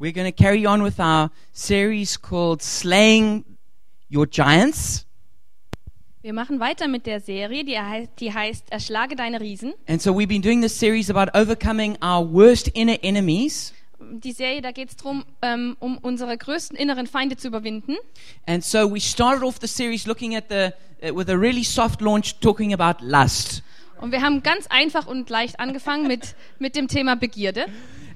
We're going to carry on with our series called Slaying Your Giants. Wir machen weiter mit der Serie, die, hei- die heißt Erschlage deine Riesen. And so we've been doing this series about overcoming our worst inner enemies. Die Serie, da geht es darum, ähm, um unsere größten inneren Feinde zu überwinden. And so we started off the series looking at the uh, with a really soft launch talking about lust. Und wir haben ganz einfach und leicht angefangen mit, mit dem Thema Begierde.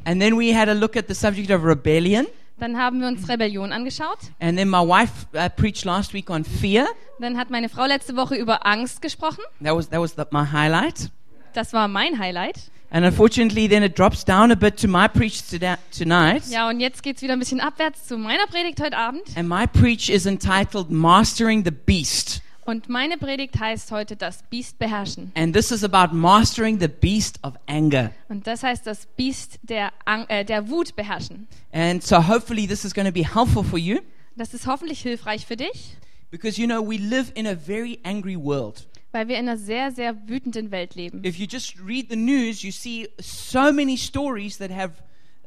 And then we had a look at the subject of rebellion. Dann haben wir uns Rebellion angeschaut. And then my wife uh, preached last week on fear. Dann hat meine Frau letzte Woche über Angst gesprochen. That was that was the, my highlight. Das war mein Highlight. And unfortunately, then it drops down a bit to my preach tonight. Ja, und jetzt geht's wieder ein bisschen abwärts zu meiner Predigt heute Abend. And my preach is entitled Mastering the Beast. Und meine Predigt heißt heute das Biest beherrschen. And this is about mastering the beast of anger. Und das heißt das Biest der, Ang äh, der Wut beherrschen. And so hopefully this is going to be helpful for you Das ist hoffentlich hilfreich für dich, because you know we live in a very angry world. weil wir in einer sehr, sehr wütenden Welt leben. If you just read the news, you see so many stories that have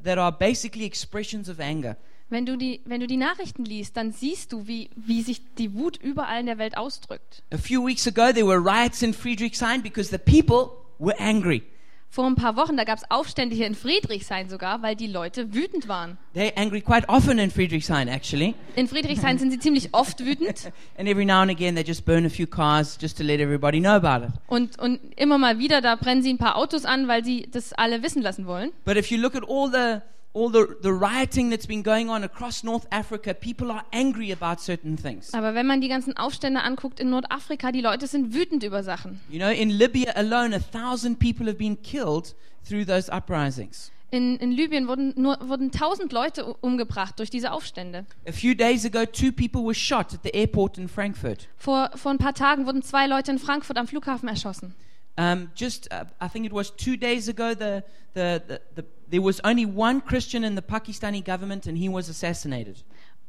that are basically expressions of anger. Wenn du die, wenn du die Nachrichten liest, dann siehst du, wie, wie sich die Wut überall in der Welt ausdrückt. A few weeks ago there were riots in Friedrichshain because the people were angry. Vor ein paar Wochen, da gab es Aufstände hier in Friedrichshain sogar, weil die Leute wütend waren. They're angry quite often in Friedrichshain actually. In Friedrichshain sind sie ziemlich oft wütend And every now and again they just burn a few cars just to let everybody know about it. und, und immer mal wieder, da brennen sie ein paar Autos an, weil sie das alle wissen lassen wollen. But if you look at all the all the, the rioting that's been going on across North Africa, people are angry about certain things. Aber wenn man die ganzen Aufstände anguckt in Nordafrika, die Leute sind wütend über Sachen. You know, in Libya alone, a thousand people have been killed through those uprisings. In, in Libyen wurden nur wurden tausend Leute u- umgebracht durch diese Aufstände. A few days ago, two people were shot at the airport in Frankfurt. Vor, vor ein paar Tagen wurden zwei Leute in Frankfurt am Flughafen erschossen. Um, just, uh, I think it was two days ago, the, the, the, the, there was only one Christian in the Pakistani government, and he was assassinated.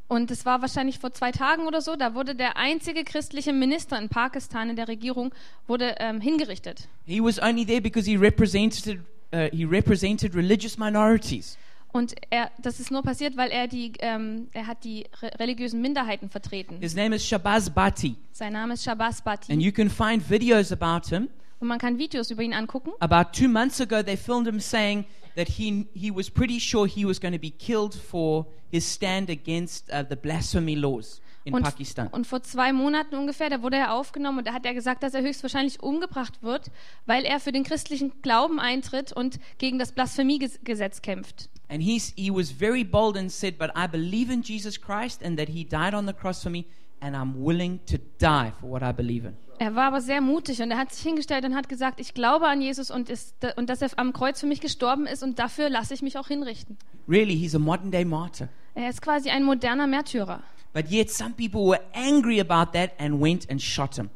Und es war wahrscheinlich vor zwei Tagen oder so, da wurde der einzige christliche Minister in Pakistan in der Regierung wurde ähm, hingerichtet. He was only there because he represented, uh, he represented religious minorities. Und er, das ist nur passiert, weil er die, ähm, er hat die re religiösen Minderheiten vertreten. His name is Shabazz Bhatti, Sein Name ist Shabazz and Bhatti. you can find videos about him. Und man kann Videos über ihn angucken. About two months ago, they filmed him saying that he, he was pretty sure he was going to be killed for his stand against uh, the blasphemy laws in Und, Pakistan. und vor zwei Monaten ungefähr, da wurde er aufgenommen und da hat er gesagt, dass er höchstwahrscheinlich umgebracht wird, weil er für den christlichen Glauben eintritt und gegen das Blasphemiegesetz kämpft. And he's, he was very bold and said, But I believe in Jesus Christ and that he died on the cross for me, and I'm willing to die for what I believe in. Er war aber sehr mutig und er hat sich hingestellt und hat gesagt, ich glaube an Jesus und, ist, und dass er am Kreuz für mich gestorben ist und dafür lasse ich mich auch hinrichten. Really, he's a modern day martyr. Er ist quasi ein moderner Märtyrer. But yet, some people were angry about that and went and shot him.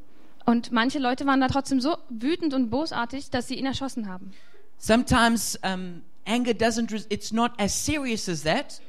Und manche Leute waren da trotzdem so wütend und bosartig, dass sie ihn erschossen haben. Sometimes um, anger doesn't, it's not as serious as that.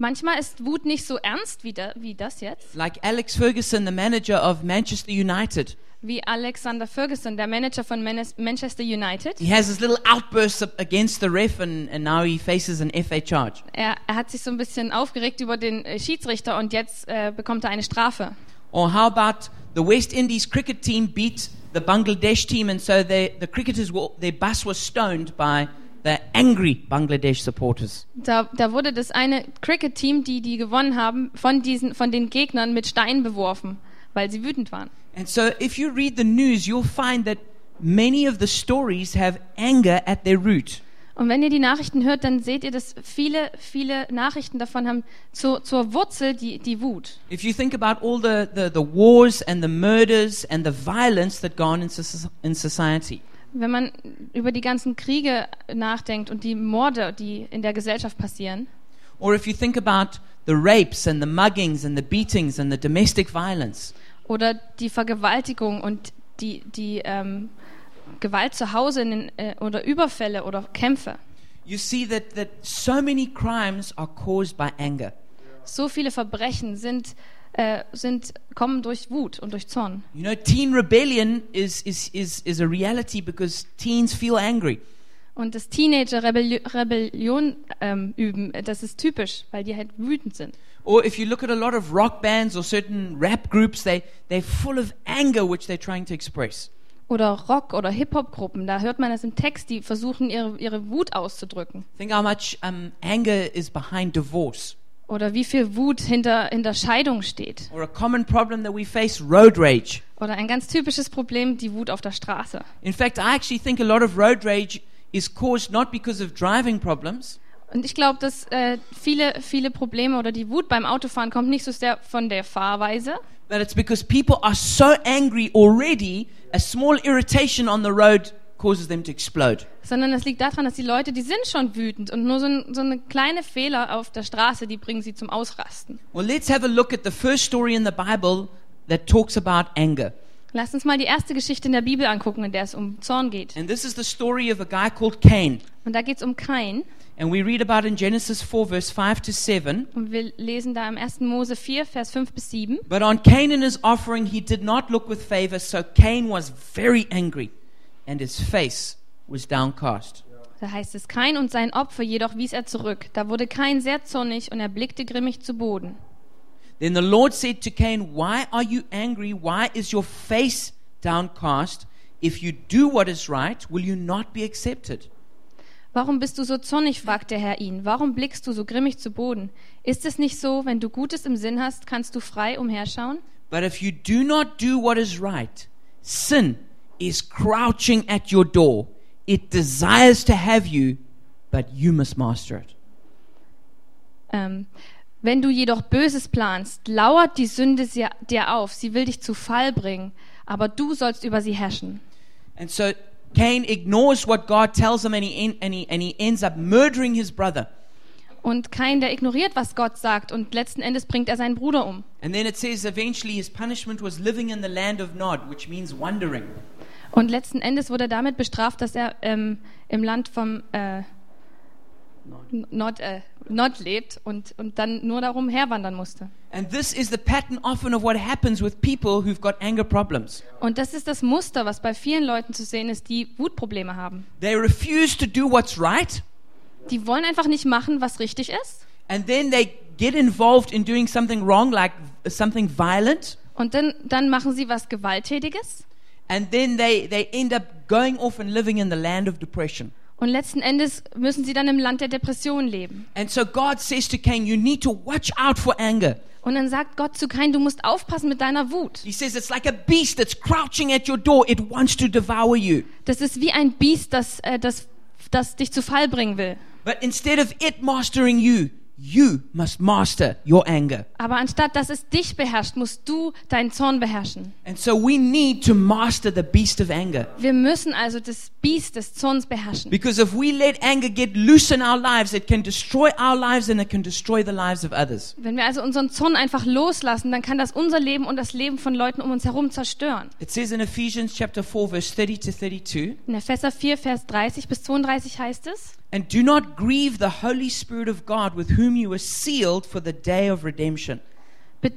Manchmal ist Wut nicht so ernst wie, da, wie das jetzt, Like Alex Ferguson, the manager of Manchester United. wie Alexander Ferguson, der Manager von Manes- Manchester United. He has his little outbursts up against the ref, and, and now he faces an FA charge. Er, er hat sich so ein bisschen aufgeregt über den äh, Schiedsrichter und jetzt äh, bekommt er eine Strafe. Or how about the West Indies cricket team beat the Bangladesh team, and so they, the cricketers were, their bus was stoned by the angry Bangladesh supporters. Da, da wurde das eine Cricket-Team, die die gewonnen haben, von, diesen, von den Gegnern mit Steinen beworfen, weil sie wütend waren. And so, if you read the news, you'll find that many of the stories have anger at their root. Und wenn ihr die Nachrichten hört, dann seht ihr, dass viele, viele Nachrichten davon haben zur, zur Wurzel die, die Wut. If you think about all the, the, the wars and the murders and the violence that go on in, soc- in society, Wenn man über die ganzen Kriege nachdenkt und die Morde, die in der Gesellschaft passieren, or if you think about the rapes and the muggings and the beatings and the domestic violence, oder die Vergewaltigung und die, die ähm, Gewalt zu Hause den, äh, oder Überfälle oder Kämpfe. you see that, that so many crimes are caused by anger. So viele Verbrechen sind, äh, sind, kommen durch Wut und durch Zorn. You know, teen rebellion is, is, is, is a reality because teens feel angry. Und das Teenager Rebelli Rebellion ähm, üben, das ist typisch, weil die halt wütend sind. Or if you look at a lot of rock bands or certain rap groups, they, they're full of anger which they're trying to express. Oder Rock- oder Hip-Hop-Gruppen, da hört man das im Text, die versuchen ihre, ihre Wut auszudrücken. Think how much um, anger is behind divorce. Oder wie viel Wut hinter, hinter Scheidung steht. Or a common problem that we face, road rage. Oder ein ganz typisches Problem, die Wut auf der Straße. In fact, I actually think a lot of road rage is caused not because of driving problems, Und ich glaube, dass äh, viele, viele Probleme oder die Wut beim Autofahren kommt nicht so sehr von der Fahrweise, but it's because people are so angry already, a small irritation on the road causes them to explode. sondern es liegt daran, dass die Leute, die sind schon wütend und nur so, ein, so eine kleine Fehler auf der Straße, die bringen sie zum Ausrasten. Well, let's have a look at the first story in the Bible that talks about anger. Lasst uns mal die erste Geschichte in der Bibel angucken, in der es um Zorn geht. And this is the story of a guy called Cain. Und da geht es um Kain. And we read about in Genesis 4, verse 5 to 7. Und wir lesen da im 1. Mose 4, Vers 5 bis 7. But on Cain and his offering he did not look with favor, so Cain was very angry, and his face was downcast. Da heißt es, Kain und sein Opfer jedoch wies er zurück. Da wurde Kain sehr zornig und er blickte grimmig zu Boden. Then the Lord said to Cain, Why are you angry? Why is your face downcast? If you do what is right, will you not be accepted? Warum bist du so zornig? fragte der Herr ihn. Warum blickst du so grimmig zu Boden? Ist es nicht so, wenn du Gutes im Sinn hast, kannst du frei umherschauen? But if you do not do what is right, sin is crouching at your door. It desires to have you, but you must master it. Ähm, wenn du jedoch Böses planst, lauert die Sünde sie- dir auf. Sie will dich zu Fall bringen, aber du sollst über sie herrschen. And so Cain ignores what God tells him and he, and he, and he ends up murdering his brother. Und Kain, der ignoriert, was Gott sagt, und letzten Endes bringt er seinen Bruder um. And then it says eventually his punishment was living in the land of Nod, which means wandering. Und letzten Endes wurde er damit bestraft, dass er ähm, im Land vom äh, Nord, äh, Nord lebt und, und dann nur darum herwandern musste. And this is the pattern often of what happens with people who've got anger problems. Und das ist das Muster, was bei vielen Leuten zu sehen ist, die Wutprobleme haben. They refuse to do what's right, Die wollen einfach nicht machen, was richtig ist. and then they get involved in doing something wrong, like something violent, Und dann, dann machen sie was Gewalttätiges. And then they, they end up going off and living in the land of depression. Und letzten Endes müssen sie dann im Land der Depression leben. And so God says to Cain, You need to watch out for anger. Und dann sagt Gott zu Kain, du musst aufpassen mit deiner Wut. He says it's like a beast that's crouching at your door, it wants to devour you. Das ist wie ein Biest, das, äh, das, das dich zu Fall bringen will. But instead of it mastering you, you must master your anger. Aber anstatt dass es dich beherrscht, musst du deinen Zorn beherrschen. And so we need to master the beast of anger. Wir müssen also das Biest des Zorns beherrschen. Because if we let anger get loose in our lives, it can destroy our lives and it can destroy the lives of others. Wenn wir also unseren Zorn einfach loslassen, dann kann das unser Leben und das Leben von Leuten um uns herum zerstören. It says in Ephesians chapter 4 verse 30 to 32, In Epheser 4, Vers 30 bis 32 heißt es, and do not grieve the Holy Spirit of God with whom you were sealed for the day of redemption.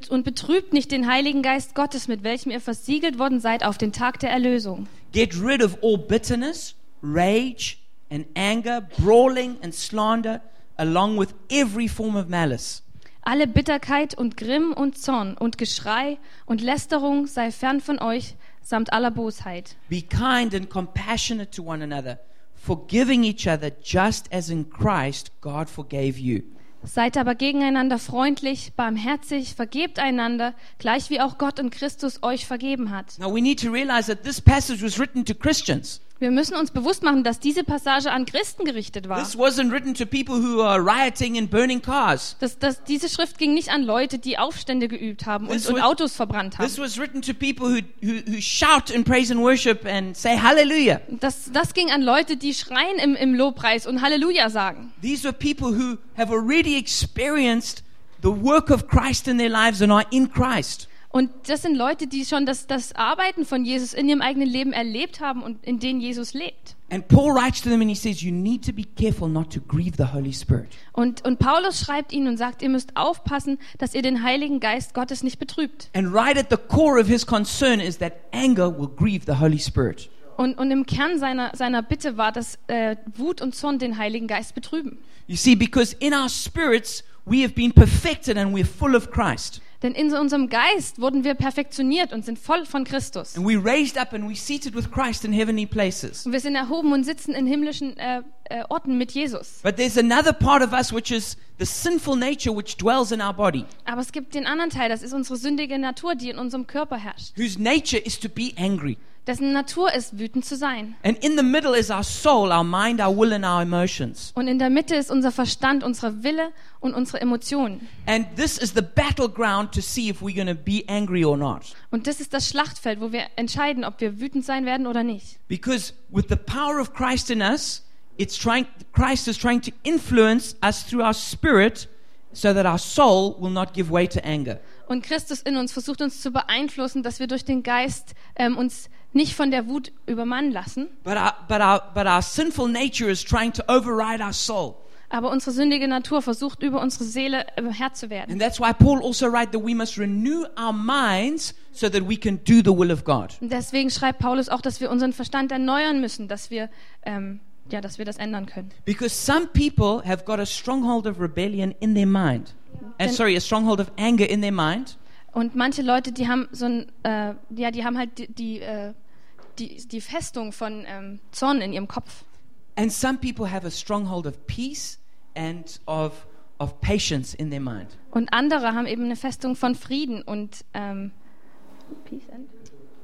Und betrübt nicht den Heiligen Geist Gottes, mit welchem ihr versiegelt worden seid auf den Tag der Erlösung. Get rid of all bitterness, rage, and anger, brawling and slander, along with every form of malice. Alle Bitterkeit und Grimm und Zorn und Geschrei und Lästerung sei fern von euch, samt aller Bosheit. Be kind and compassionate to one another, forgiving each other just as in Christ God forgave you. Seid aber gegeneinander freundlich, barmherzig, vergebt einander, gleich wie auch Gott in Christus euch vergeben hat. Now we need to realize that this passage was written to Christians. Wir müssen uns bewusst machen, dass diese Passage an Christen gerichtet war. This wasn't written to people who are rioting and burning cars. Das, das, diese Schrift ging nicht an Leute, die Aufstände geübt haben und, This und was- Autos verbrannt haben. This was written to people who, who, who shout and praise and worship and say hallelujah. Das, das ging an Leute, die schreien im, im Lobpreis und Halleluja sagen. These were people who have already experienced the work of Christ in their lives and are in Christ. Und das sind Leute, die schon das, das Arbeiten von Jesus in ihrem eigenen Leben erlebt haben und in denen Jesus lebt. And Paul writes to them and he says, You need to be careful not to grieve the Holy Spirit. Und, und Paulus schreibt ihnen und sagt, ihr müsst aufpassen, dass ihr den Heiligen Geist Gottes nicht betrübt. And right at the core of his concern is that anger will grieve the Holy Spirit. Und, und im Kern seiner, seiner Bitte war, dass äh, Wut und Zorn den Heiligen Geist betrüben. You see, because in our spirits we have been perfected and we're full of Christ. Denn in unserem Geist wurden wir perfektioniert und sind voll von Christus. And we raised up and we seated with Christ in heavenly places. Und wir sind erhoben und sitzen in himmlischen äh, äh, Orten mit Jesus. But there's another part of us which is the sinful nature which dwells in our body, Aber es gibt den anderen Teil, das ist unsere sündige Natur, die in unserem Körper herrscht. whose nature is to be angry. Dessen Natur ist, wütend zu sein. And in the middle is our soul, our mind, our will, and our emotions. Und in der Mitte ist unser Verstand, unsere Wille und unsere Emotionen. And this is the battleground to see if we're going to be angry or not. Und das ist das Schlachtfeld, wo wir entscheiden, ob wir wütend sein werden oder nicht. Because with the power of Christ in us, it's trying Christ is trying to influence us through our spirit so that our soul will not give way to anger. Und Christus in uns versucht uns zu beeinflussen, dass wir durch den Geist ähm, uns nicht von der Wut übermannen lassen. But our, but our, but our sinful nature is trying to override our soul. Aber unsere sündige Natur versucht über unsere Seele äh, Herr zu werden. And that's why Paul also writes that we must renew our minds so that we can do the will of God. Und deswegen schreibt Paulus auch, dass wir unseren Verstand erneuern müssen, dass wir, ähm, ja, dass wir das ändern können. Because some people have got a stronghold of rebellion in their mind. And Then- sorry, a stronghold of anger in their mind. Und manche Leute, die haben so ein, äh, ja, die haben halt die, die, äh, die, die Festung von ähm, Zorn in ihrem Kopf. And some people have a stronghold of peace and of, of patience in their mind. Und andere haben eben eine Festung von Frieden und ähm, Peace and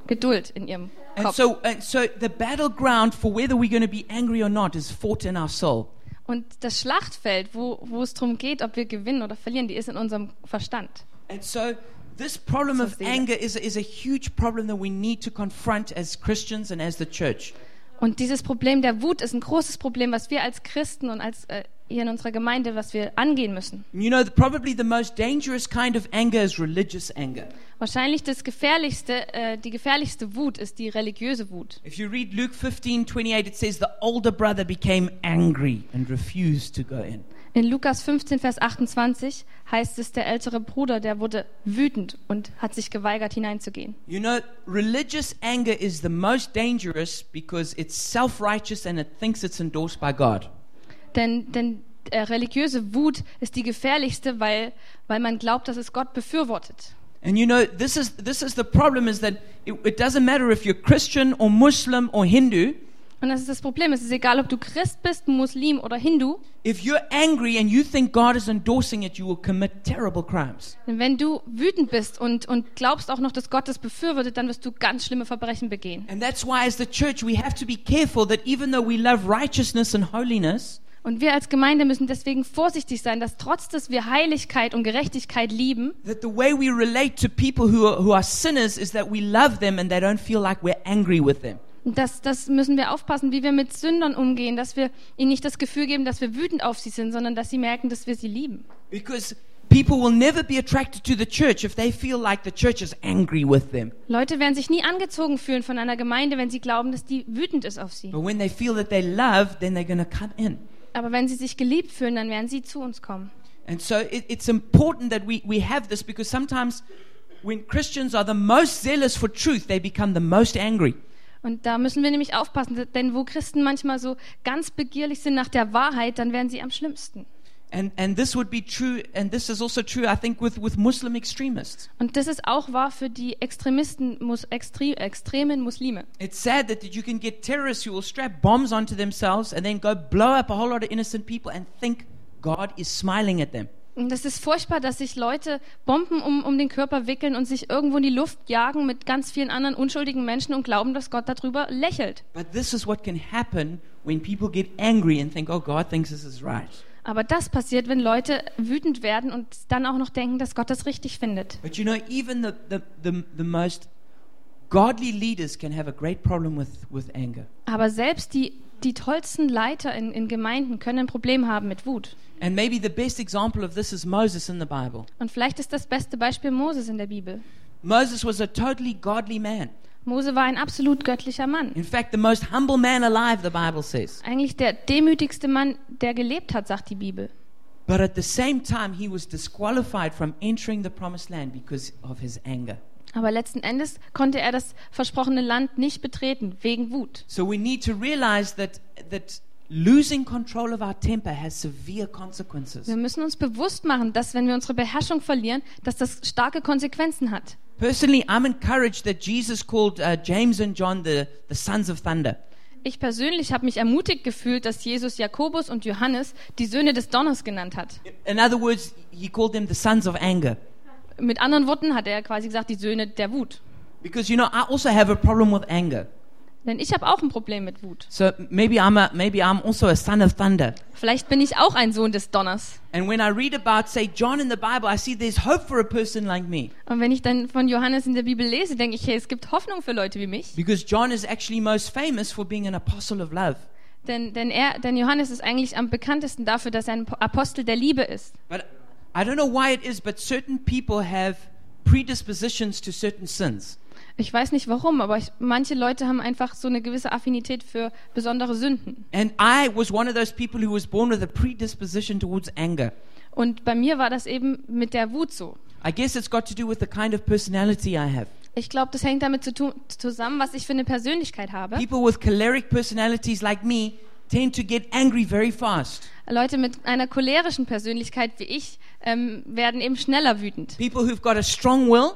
Geduld in ihrem And Kopf. so, and so the battleground for whether we're going to be angry or not is fought in our soul. Und das Schlachtfeld, wo, wo es darum geht, ob wir gewinnen oder verlieren, die ist in unserem Verstand. And so this problem of anger is, is a huge problem that we need to confront as Christians and as the church. Und dieses Problem der Wut ist ein großes Problem, was wir als Christen und als äh, hier in unserer Gemeinde, was wir angehen müssen. You know, probably the most dangerous kind of anger is religious anger. Wahrscheinlich das gefährlichste, äh, die gefährlichste Wut ist die religiöse Wut. If you read Luke 15 28, it says the older brother became angry and refused to go in. In Lukas 15, Vers 28 heißt es, der ältere Bruder, der wurde wütend und hat sich geweigert hineinzugehen. You know, religious anger is the most dangerous because it's self righteous and it thinks it's endorsed by God. Denn, denn äh, religiöse Wut ist die gefährlichste, weil, weil man glaubt, dass es Gott befürwortet. And you know, this is, this is the problem is that it, it doesn't matter if you're Christian or Muslim or Hindu. Und das ist das Problem. Es ist egal, ob du Christ bist, Muslim oder Hindu. If you're angry and you think God is endorsing it, you will commit terrible crimes. Wenn du wütend bist und, und glaubst auch noch, dass Gott das befürwortet, dann wirst du ganz schlimme Verbrechen begehen. And that's why, as the church, we have to be careful that even though we love righteousness and holiness, Und wir als Gemeinde müssen deswegen vorsichtig sein, dass trotz dass wir Heiligkeit und Gerechtigkeit lieben, that the way we relate to people who are, who are sinners is that we love them and they don't feel like we're angry with them. das, das müssen wir aufpassen, wie wir mit Sündern umgehen, dass wir ihnen nicht das Gefühl geben, dass wir wütend auf sie sind, sondern dass sie merken, dass wir sie lieben. Because people will never be attracted to the church if they feel like the church is angry with them. Leute werden sich nie angezogen fühlen von einer Gemeinde, wenn sie glauben, dass die wütend ist auf sie. But when they feel that they're loved, then they're going to come in. Aber wenn sie sich geliebt fühlen, dann werden sie zu uns kommen. And so it, it's important that we, we have this because sometimes when Christians are the most zealous for truth, they become the most angry. Und da müssen wir nämlich aufpassen, denn wo Christen manchmal so ganz begierig sind nach der Wahrheit, dann werden sie am schlimmsten. And, and this would be true, and this is also true, I think, with, with Muslim extremists. Und das ist auch wahr für die Extremisten, mus, extre, extremen Muslime. It's sad that you can get terrorists who will strap bombs onto themselves and then go blow up a whole lot of innocent people and think God is smiling at them. Und es ist furchtbar, dass sich Leute Bomben um, um den Körper wickeln und sich irgendwo in die Luft jagen mit ganz vielen anderen unschuldigen Menschen und glauben, dass Gott darüber lächelt. But this is what can happen when people get angry and think, oh, God thinks this is right. Aber das passiert, wenn Leute wütend werden und dann auch noch denken, dass Gott das richtig findet. But you know, even the, the, the, the most godly leaders can have a great problem with, with anger. Aber selbst die, die tollsten Leiter in, in Gemeinden können ein Problem haben mit Wut. And maybe the best example of this is Moses in the Bible. Und vielleicht ist das beste Beispiel Moses in der Bibel. Moses was a totally godly man. Mose war ein absolut göttlicher Mann. In fact, the most humble man alive, the Bible says. Eigentlich der demütigste Mann, der gelebt hat, sagt die Bibel. But at the same time, he was disqualified from entering the promised land because of his anger. Aber letzten Endes konnte er das versprochene Land nicht betreten, wegen Wut. So we need to realize that, that losing control of our temper has severe consequences. Wir müssen uns bewusst machen, dass wenn wir unsere Beherrschung verlieren, dass das starke Konsequenzen hat. Personally, I'm encouraged that Jesus called uh, James and John the, the sons of thunder. Ich persönlich habe mich ermutigt gefühlt, dass Jesus Jakobus und Johannes die Söhne des Donners genannt hat. In other words, he called them the sons of anger. Mit anderen Worten hat er quasi gesagt, die Söhne der Wut. Because, you know, I also have a problem with anger. Denn ich habe auch ein Problem mit Wut. So maybe I'm, a, maybe I'm also a son of thunder. Vielleicht bin ich auch ein Sohn des Donners. And when I read about, say, John in the Bible, I see there's hope for a person like me. Und wenn ich dann von Johannes in der Bibel lese, denke ich, hey, es gibt Hoffnung für Leute wie mich. Because John is actually most famous for being an apostle of love. Denn, denn, er, denn Johannes ist eigentlich am bekanntesten dafür, dass er ein Apostel der Liebe ist. But I don't know why it is, but certain people have predispositions to certain sins. Ich weiß nicht warum, aber ich, manche Leute haben einfach so eine gewisse Affinität für besondere Sünden. And I was one of those people who was born with a predisposition towards anger. Und bei mir war das eben mit der Wut so. I guess it's got to do with the kind of personality I have. Ich glaube, das hängt damit zu tun, zusammen, was ich für eine Persönlichkeit habe. People with choleric personalities like me tend to get angry very fast. Leute mit einer cholerischen Persönlichkeit wie ich ähm, werden eben schneller wütend. People who've got a strong will,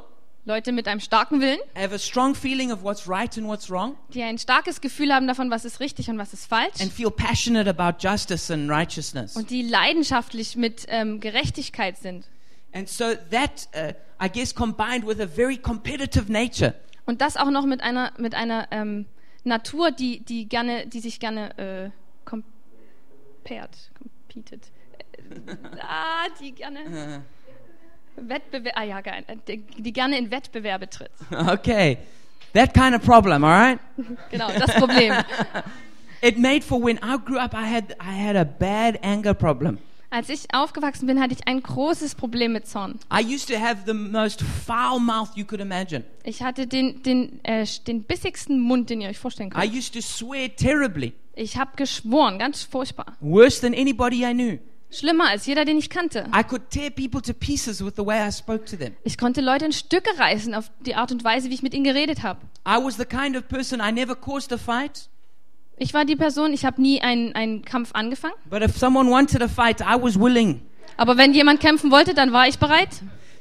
Leute mit einem starken Willen, have a strong feeling of what's right and what's wrong, die ein starkes Gefühl haben davon, was ist richtig und was ist falsch. and feel passionate about justice and righteousness. Und die leidenschaftlich mit ähm, Gerechtigkeit sind. And so that, uh, I guess, combined with a very competitive nature. Und das auch noch mit einer, mit einer ähm, Natur, die, die, gerne, die sich gerne äh, compared, competed, äh, ah, die gerne Wettbewerb, ah ja, die, gerne in Wettbewerbe tritt. Okay, that kind of problem, all right? Genau, das Problem. It made for when I grew up, I had, I had a bad anger problem. Als ich aufgewachsen bin, hatte ich ein großes Problem mit Zorn. I used to have the most foul mouth you could imagine. Ich hatte den, den, äh, den bissigsten Mund, den ihr euch vorstellen I könnt. used to swear terribly, Ich habe geschworen, ganz furchtbar. worse than anybody I knew. Schlimmer als jeder, den ich kannte. I could tear people to pieces with the way I spoke to them. Ich konnte Leute in Stücke reißen auf die Art und Weise, wie ich mit ihnen geredet habe. I was the kind of person I never caused a fight, Ich war die Person, ich habe nie einen, einen Kampf angefangen. but if someone wanted a fight, I was willing. Aber wenn jemand kämpfen wollte, dann war ich bereit.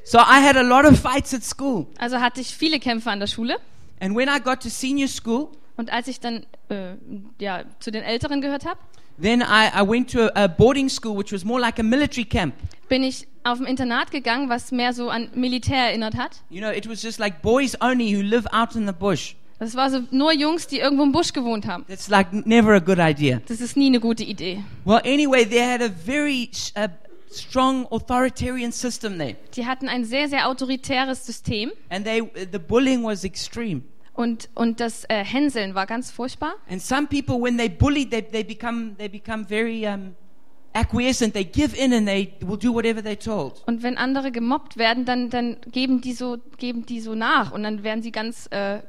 So I had a lot of fights at school. Also hatte ich viele Kämpfe an der Schule. And when I got to senior school, Und als ich dann äh, ja, zu den Älteren gehört habe, then I, I went to a, a boarding school, which was more like a military camp. bin ich auf ein Internat gegangen, was mehr so an Militär erinnert hat. You know, it was just like boys only who live out in the bush. Das war so nur Jungs, die irgendwo im Busch gewohnt haben. That's like never a good idea. Das ist nie eine gute Idee. Well, anyway, they had a very uh, strong authoritarian system there, Die hatten ein sehr, sehr autoritäres System and they the bullying was extreme. Und, und das äh, Hänseln war ganz furchtbar. And some people, when they bullied, they they become they become very um, acquiescent. They give in and they will do whatever they're told. Und wenn andere gemobbt werden, dann, dann geben, die so, geben die so nach und dann werden sie ganz äh,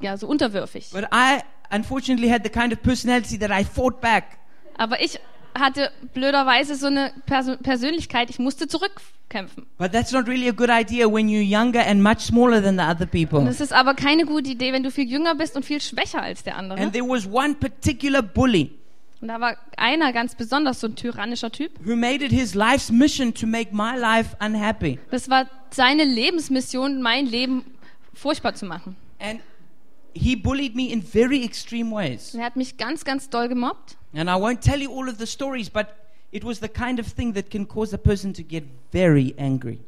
ja, so unterwürfig. But I unfortunately had the kind of personality that I fought back. Aber ich hatte blöderweise so eine Perso Persönlichkeit, ich musste zurückkämpfen. But that's not really a good idea when you're younger and much smaller than the other Und people. es ist aber keine gute Idee, wenn du viel jünger bist und viel schwächer als der andere. And there was one particular bully Und da war einer ganz besonders so ein tyrannischer Typ. who made it his life's mission to make my life unhappy. Das war seine Lebensmission, mein Leben furchtbar zu machen. And he bullied me in very extreme ways. Und er hat mich ganz, ganz doll gemobbt. And I won't tell you all of the stories, but it was the kind of thing that can cause a person to get very angry.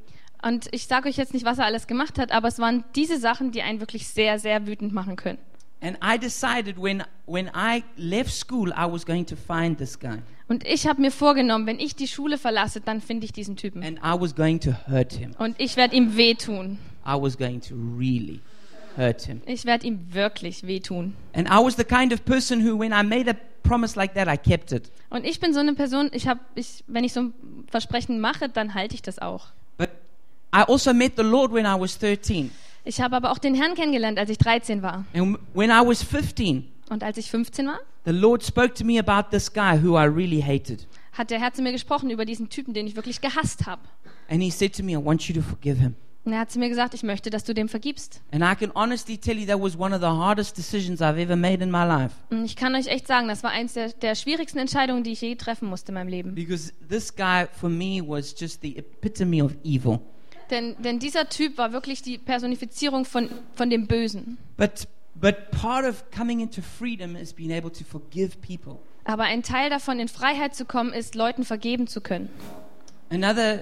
Und ich sage euch jetzt nicht, was er alles gemacht hat, aber es waren diese Sachen, die einen wirklich sehr, sehr wütend machen können. And I decided when, when I left school, I was going to find this guy. Und ich habe mir vorgenommen, wenn ich die Schule verlasse, dann finde ich diesen Typen. And I was going to hurt him. Und ich werde ihm wehtun. I was going to really hurt him. Ich werde ihm wirklich wehtun. And I was the kind of person who, when I made a promise like that, I kept it. Und ich bin so eine Person, ich habe, ich, wenn ich so ein Versprechen mache, dann halte ich das auch. But I also met the Lord when I was 13. Ich habe aber auch den Herrn kennengelernt, als ich 13 war. And when I was 15, Und als ich 15 war, the Lord spoke to me about this guy who I really hated. hat der Herr zu mir gesprochen über diesen Typen, den ich wirklich gehasst habe. And he said to me, I want you to forgive him. Und er hat zu mir gesagt, ich möchte, dass du dem vergibst. And I can honestly tell you that was one of the hardest decisions I've ever made in my life. Und ich kann euch echt sagen, das war eins der, der schwierigsten Entscheidungen, die ich je treffen musste in meinem Leben. Because this guy, for me, was just the epitome of evil. Denn, denn dieser Typ war wirklich die Personifizierung von, von dem Bösen. But, but part of coming into freedom is being able to forgive people. Aber ein Teil davon, in Freiheit zu kommen, ist, Leuten vergeben zu können. Another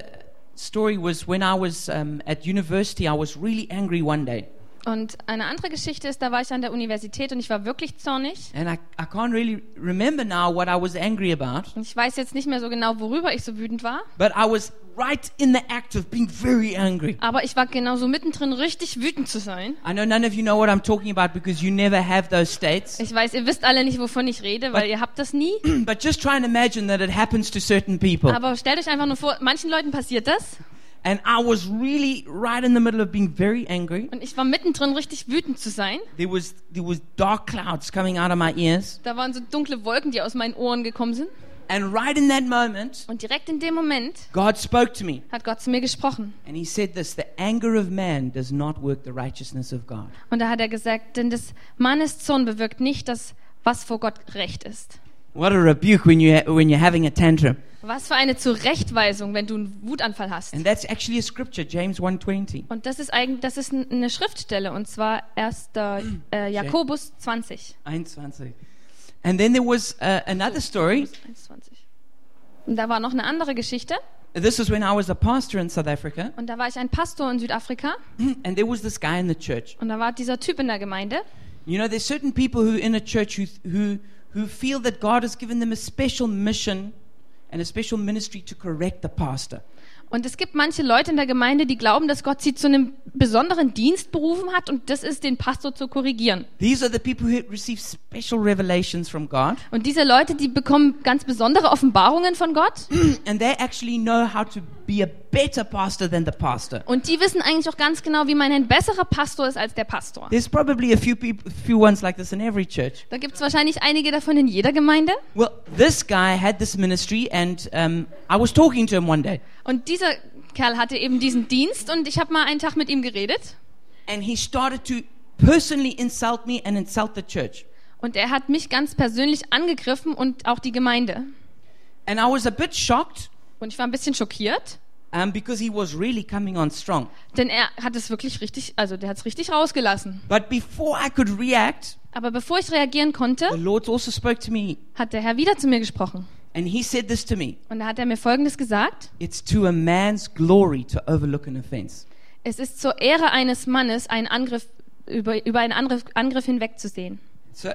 story was when I was um, at university, I was really angry one day. Und eine andere Geschichte ist, da war ich an der Universität und ich war wirklich zornig. And I, I can't really remember now what I was angry about, Und ich weiß jetzt nicht mehr so genau, worüber ich so wütend war. but I was right in the act of being very angry. Aber ich war genauso mittendrin, richtig wütend zu sein. I know none of you know what I'm talking about because you never have those states. Ich weiß, ihr wisst alle nicht, wovon ich rede, weil ihr habt das nie. but just try and imagine that it happens to certain people. Aber stellt euch einfach nur vor, manchen Leuten passiert das. And I was really right in the middle of being very angry. Und ich war mittendrin, richtig wütend zu sein. There was there was dark clouds coming out of my ears. Da waren so dunkle Wolken, die aus meinen Ohren gekommen sind. And right in that moment, Und direkt in dem Moment God spoke to me. hat Gott zu mir gesprochen. And he said this The anger of man does not work the righteousness of God. Und da hat er gesagt, denn des Mannes Zorn bewirkt nicht das, was vor Gott recht ist. What a rebuke when, you when you're having a tantrum. Was für eine Zurechtweisung, wenn du einen Wutanfall hast. And that's actually a scripture, James 1.20. Und das ist eigentlich, das ist eine Schriftstelle und zwar 1. Äh, Jakobus 20. 21. And then there was uh, another story. 21. Und da war noch eine andere Geschichte. This was when I was a pastor in South Africa. Und da war ich ein Pastor in Südafrika And there was this guy in the church. und da war dieser Typ in der Gemeinde. You know, there's certain people who in a church who, who, who feel that God has given them a special mission and a special ministry to correct the pastor. Und es gibt manche Leute in der Gemeinde, die glauben, dass Gott sie zu einem besonderen Dienst berufen hat und das ist, den Pastor zu korrigieren. These are the people who receive special revelations from God, Und diese Leute, die bekommen ganz besondere Offenbarungen von Gott be a better pastor than the pastor. und die wissen eigentlich auch ganz genau, wie man ein besserer Pastor ist als der Pastor. There's probably a few people, few ones like this in every church. Da gibt es wahrscheinlich einige davon in jeder Gemeinde. Well, this guy had this ministry, and um, I was talking to him one day, Und dieser Kerl hatte eben diesen Dienst und ich habe mal einen Tag mit ihm geredet. and he started to personally insult me and insult the church. Und er hat mich ganz persönlich angegriffen und auch die Gemeinde. And I was a bit shocked Und ich war ein bisschen schockiert, um, because he was really coming on strong. denn er hat es wirklich richtig, also der hat es richtig rausgelassen. But before I could react, Aber bevor ich reagieren konnte, the Lord also spoke to me, hat der Herr wieder zu mir gesprochen. and he said this to me Und da hat er mir Folgendes gesagt. It's to a man's glory to overlook an offense. Es ist zur Ehre eines Mannes, einen Angriff, über, über einen Angriff, Angriff hinwegzusehen. So,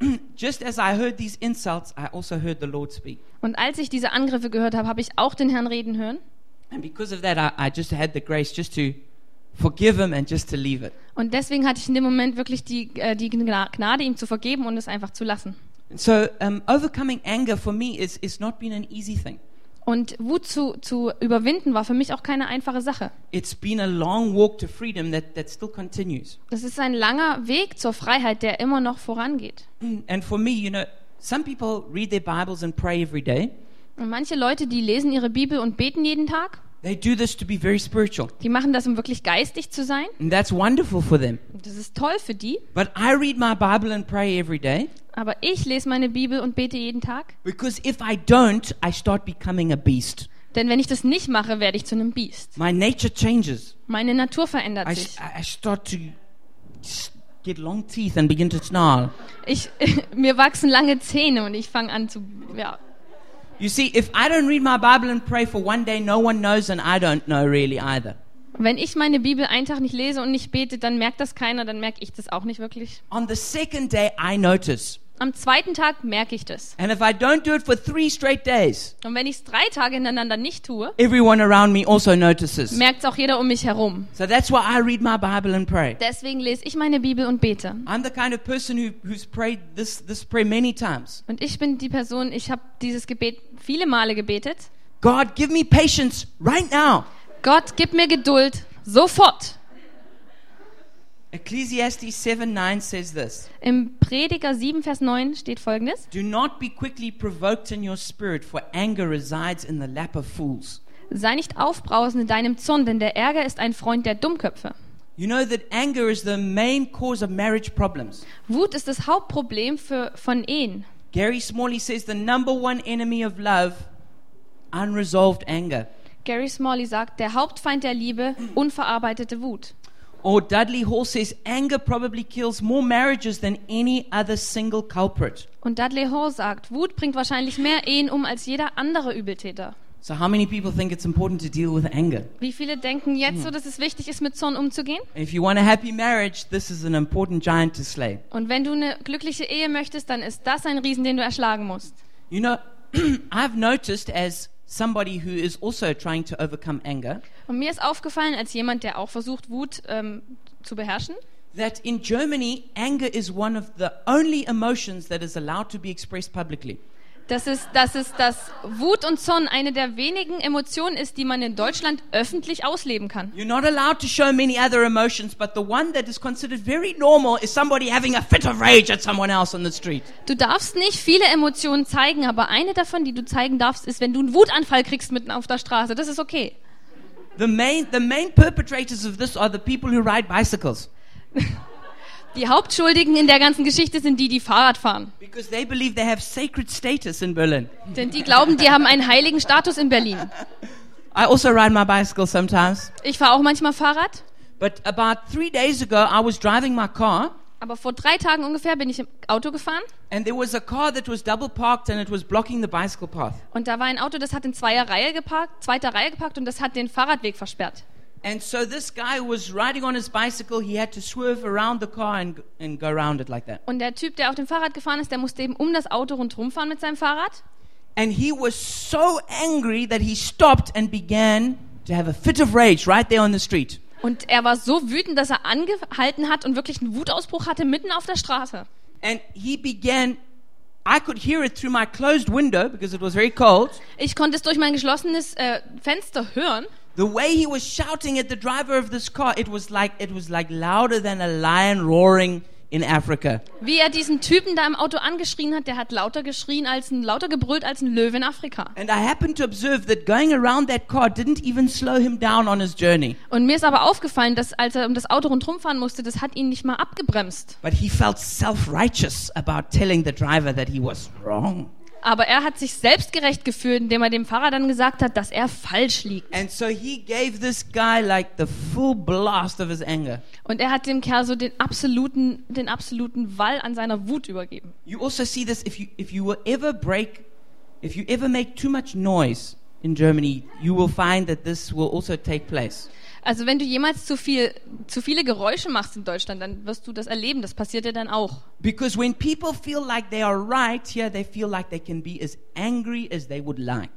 just as I heard these insults, I also heard the Lord speak. Und als ich diese Angriffe gehört habe, habe ich auch den Herrn reden hören. And because of that, I, I just had the grace just to forgive him and just to leave it. Und deswegen hatte ich in dem Moment wirklich die, äh, die Gna- Gnade, ihm zu vergeben und es einfach zu lassen. And so, um, overcoming anger for me is, is not been an easy thing. Und Wut zu, zu überwinden war für mich auch keine einfache Sache. It's been a long walk to freedom that, that still continues. Das ist ein langer Weg zur Freiheit, der immer noch vorangeht. And for me, you know, some people read their Bibles and pray every day. Und manche Leute, die lesen ihre Bibel und beten jeden Tag, They do this to be very spiritual. die machen das, um wirklich geistig zu sein. And that's wonderful for them. Und das ist toll für die. But I read my Bible and pray every day Aber ich lese meine Bibel und bete jeden Tag. because if I don't, I start becoming a beast. Denn wenn ich das nicht mache, werde ich zu einem Biest. My nature changes. Meine Natur verändert I, sich. I start to get long teeth and begin to snarl. Ich, mir wachsen lange Zähne und ich fange an zu, ja. You see, if I don't read my Bible and pray for one day, no one knows, and I don't know really either. Wenn ich meine Bibel einen Tag nicht lese und nicht bete, dann merkt das keiner, dann merke ich das auch nicht wirklich. On the second day, I notice. Am zweiten Tag merke ich das. And if I don't do it for three straight days, Und wenn ich es drei Tage hintereinander nicht tue, everyone around me also notices. merkt es auch jeder um mich herum. So that's why I read my Bible and pray. Deswegen lese ich meine Bibel und bete. I'm the kind of person who, who's prayed this, this prayer many times. Und ich bin die Person, ich habe dieses Gebet viele Male gebetet. God, give me patience right now. Gott, gib mir Geduld, sofort. Ecclesiastes 7 9 says this Im Prediger 7, Vers 9 steht folgendes. Do not be quickly provoked in your spirit, for anger resides in the lap of fools. Sei nicht aufbrausend in deinem Zorn, denn der Ärger ist ein Freund der Dummköpfe. You know that anger is the main cause of marriage problems. Wut ist das Hauptproblem für, von Ehen. Gary Smalley says the number one enemy of love, unresolved anger. Gary Smalley sagt, der Hauptfeind der Liebe, unverarbeitete Wut. Or Dudley Hall says anger probably kills more marriages than any other single culprit. Und Dudley Hall sagt, Wut bringt wahrscheinlich mehr Ehen um als jeder andere Übeltäter. So, how many people think it's important to deal with anger? Wie viele denken jetzt so, dass es wichtig ist, mit Zorn umzugehen? If you want a happy marriage, this is an important giant to slay. Und wenn du eine glückliche Ehe möchtest, dann ist das ein Riesen, den du erschlagen musst. You know, I've noticed as somebody who is also trying to overcome anger Und mir ist aufgefallen, als jemand, der auch versucht, Wut ähm, zu beherrschen, that in Germany, anger is one of the only emotions that is allowed to be expressed publicly. Dass es, dass es, dass Wut und Zorn eine der wenigen Emotionen ist, die man in Deutschland öffentlich ausleben kann. You're not allowed to show many other emotions, but the one that is considered very normal is somebody having a fit of rage at someone else on the street. Du darfst nicht viele Emotionen zeigen, aber eine davon, die du zeigen darfst, ist, wenn du einen Wutanfall kriegst mitten auf der Straße. Das ist okay. The main, the main perpetrators of this are the people who ride bicycles Die Hauptschuldigen in der ganzen Geschichte sind die, die Fahrrad fahren. because they believe they have sacred status in Berlin. Denn die glauben, die haben einen heiligen Status in Berlin. I also ride my bicycle sometimes. Ich fahre auch manchmal Fahrrad, But about three days ago, I was driving my car, aber vor drei Tagen ungefähr bin ich im Auto gefahren and there was a car that was double parked and it was blocking the bicycle path. und da war ein Auto, das hat in zweier Reihe geparkt, zweiter Reihe geparkt und das hat den Fahrradweg versperrt. And so this guy was riding on his bicycle. He had to swerve around the car and, and go around it like that. Und der Typ, der auf dem Fahrrad gefahren ist, der musste eben um das Auto rundherum fahren mit seinem Fahrrad. And he was so angry that he stopped and began to have a fit of rage right there on the street. Und er war so wütend, dass er angehalten hat und wirklich einen Wutausbruch hatte mitten auf der Straße. And he began, I could hear it through my closed window because it was very cold. Ich konnte es durch mein geschlossenes äh, Fenster hören. The way he was shouting at the driver of this car, it was like it was like louder than a lion roaring in Africa. Wie er diesen Typen da im Auto angeschrien hat, der hat lauter geschrien als ein, lauter gebrüllt als ein Löwe in Afrika. And I happened to observe that going around that car didn't even slow him down on his journey, Und mir ist aber aufgefallen, dass als er um das Auto rundherum fahren musste, das hat ihn nicht mal abgebremst. but he felt self-righteous about telling the driver that he was wrong. Aber er hat sich selbstgerecht gefühlt, indem er dem Fahrer dann gesagt hat, dass er falsch liegt. And so he gave this guy like the full blast of his anger. Und er hat dem Kerl so den absoluten, den absoluten Wall an seiner Wut übergeben. You also see this if you if you ever break if you ever make too much noise in Germany, you will find that this will also take place. Also wenn du jemals zu viel, zu viele Geräusche machst in Deutschland, dann wirst du das erleben. Das passiert dir dann auch. Because when people feel like they are right here, they feel like they can be as angry as they would like.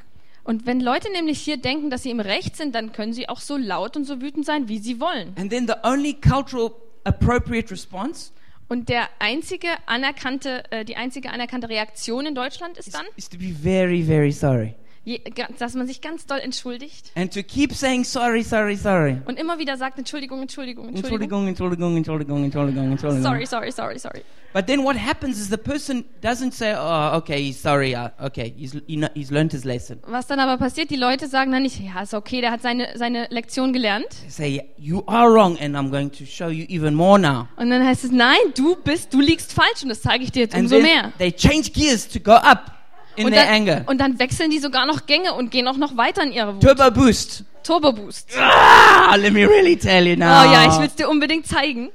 Und wenn Leute nämlich hier denken, dass sie im Recht sind, dann können sie auch so laut und so wütend sein, wie sie wollen. And then the only cultural appropriate response Und der einzige anerkannte, äh, die einzige anerkannte Reaktion in Deutschland ist is, dann, is to be very, very sorry. Je, dass man sich ganz doll entschuldigt And to keep saying sorry, sorry, sorry. und immer wieder sagt Entschuldigung, Entschuldigung, Entschuldigung. Entschuldigung, Entschuldigung, Entschuldigung, Entschuldigung, Entschuldigung. Sorry, sorry, sorry, sorry. But then what happens is the person doesn't say, oh, okay, he's sorry, uh, okay, he's, he's learned his lesson. Was dann aber passiert, die Leute sagen dann nicht, ja, ist okay, der hat seine, seine Lektion gelernt. They say, you are wrong and I'm going to show you even more now. Und dann heißt es, nein, du bist, du liegst falsch und das zeige ich dir jetzt And umso mehr. they change gears to go up in Und dann, anger. und dann wechseln die sogar noch Gänge und gehen auch noch weiter in ihre Wut. Turbo boost. Turbo Boost. Ah, let me really tell you Oh now. ja, ich will es dir unbedingt zeigen.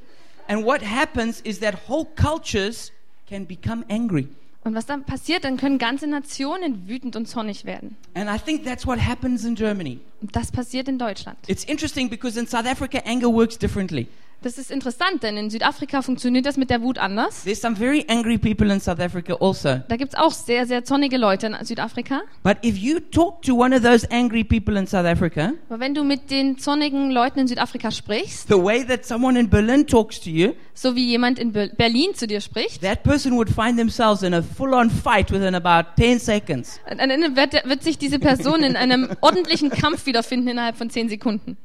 And what happens is that whole cultures can become angry. Und was dann passiert, dann können ganze Nationen wütend und zornig werden. And I think that's what happens in Germany. Und das passiert in Deutschland. It's interesting because in South Africa, anger works differently. Das ist interessant, denn in Südafrika funktioniert das mit der Wut anders. There's some very angry people in South Africa also. Da gibt's auch sehr, sehr zornige Leute in Südafrika. But if you talk to one of those angry people in South Africa, Aber wenn du mit den zornigen Leuten in Südafrika sprichst, the way that someone in Berlin talks to you, so wie jemand in Ber- Berlin zu dir spricht, that person would find themselves in a full on fight within about 10 seconds. Ende wird, wird sich diese Person in einem ordentlichen Kampf wiederfinden innerhalb von zehn Sekunden.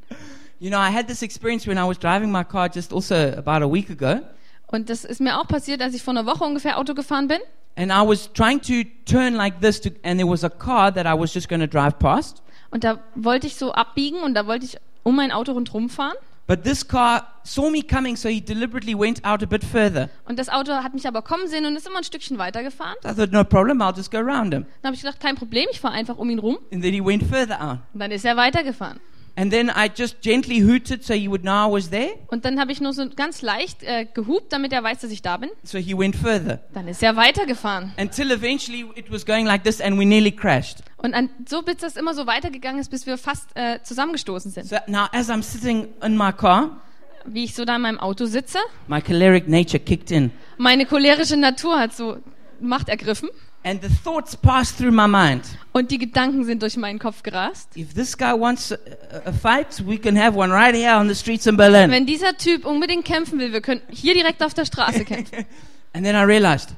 You know, I had this experience when I was driving my car just also about a week ago. Und das ist mir auch passiert, als ich vor einer Woche ungefähr Auto gefahren bin. And I was trying to turn like this, to, and there was a car that I was just going to drive past. Und da wollte ich so abbiegen und da wollte ich um mein Auto rundherum fahren. But this car saw me coming, so he deliberately went out a bit further. Und das Auto hat mich aber kommen sehen und ist immer ein Stückchen weitergefahren. I thought, no problem, I'll just go around him. Dann habe ich gedacht, kein Problem, ich fahre einfach um ihn rum. And then he went further out. Und dann ist er weitergefahren. And then I just gently hooted so he would know I was there. Und dann habe ich nur so ganz leicht äh, gehupt, damit er weiß, dass ich da bin. So he went further. Dann ist er weitergefahren. Until eventually it was going like this and we nearly crashed. Und an, so bis das immer so weitergegangen ist, bis wir fast äh, zusammengestoßen sind. So now as I'm sitting in my car, Wie ich so da in meinem Auto sitze, my choleric nature kicked in. meine cholerische Natur hat so Macht ergriffen And the thoughts passed through my mind. und die Gedanken sind durch meinen Kopf gerast. If this guy wants a, a fight, we can have one right here on the streets in Berlin. Wenn dieser Typ unbedingt kämpfen will, wir können hier direkt auf der Straße kämpfen. And then I realized,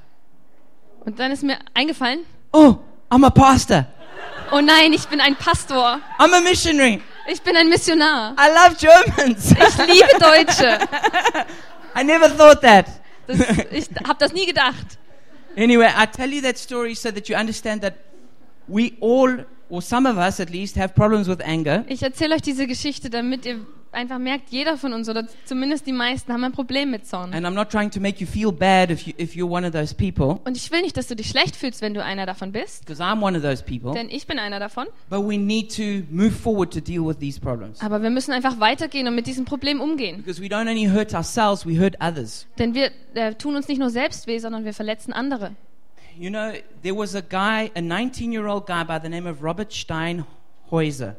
Und dann ist mir eingefallen, oh, I'm a pastor. oh nein, ich bin ein Pastor. I'm a missionary. Ich bin ein Missionar. I love Germans. Ich liebe Deutsche. I never thought that. Das, ich habe das nie gedacht. Anyway, I tell you that story so that you understand that we all, or some of us at least, have problems with anger. Ich erzähle euch diese Geschichte, damit ihr einfach merkt, jeder von uns oder zumindest die meisten haben ein Problem mit Zorn. And I'm not trying to make you feel bad if, you, if you're one of those people, Und ich will nicht, dass du dich schlecht fühlst, wenn du einer davon bist, because I'm one of those people. denn ich bin einer davon. But we need to move forward to deal with these problems. Aber wir müssen einfach weitergehen und mit diesem Problem umgehen. Because we don't only hurt ourselves, we hurt others. Denn wir äh, tun uns nicht nur selbst weh, sondern wir verletzen andere. You know, there was a guy, a 19 year old guy by the name of Robert Steinhäuser.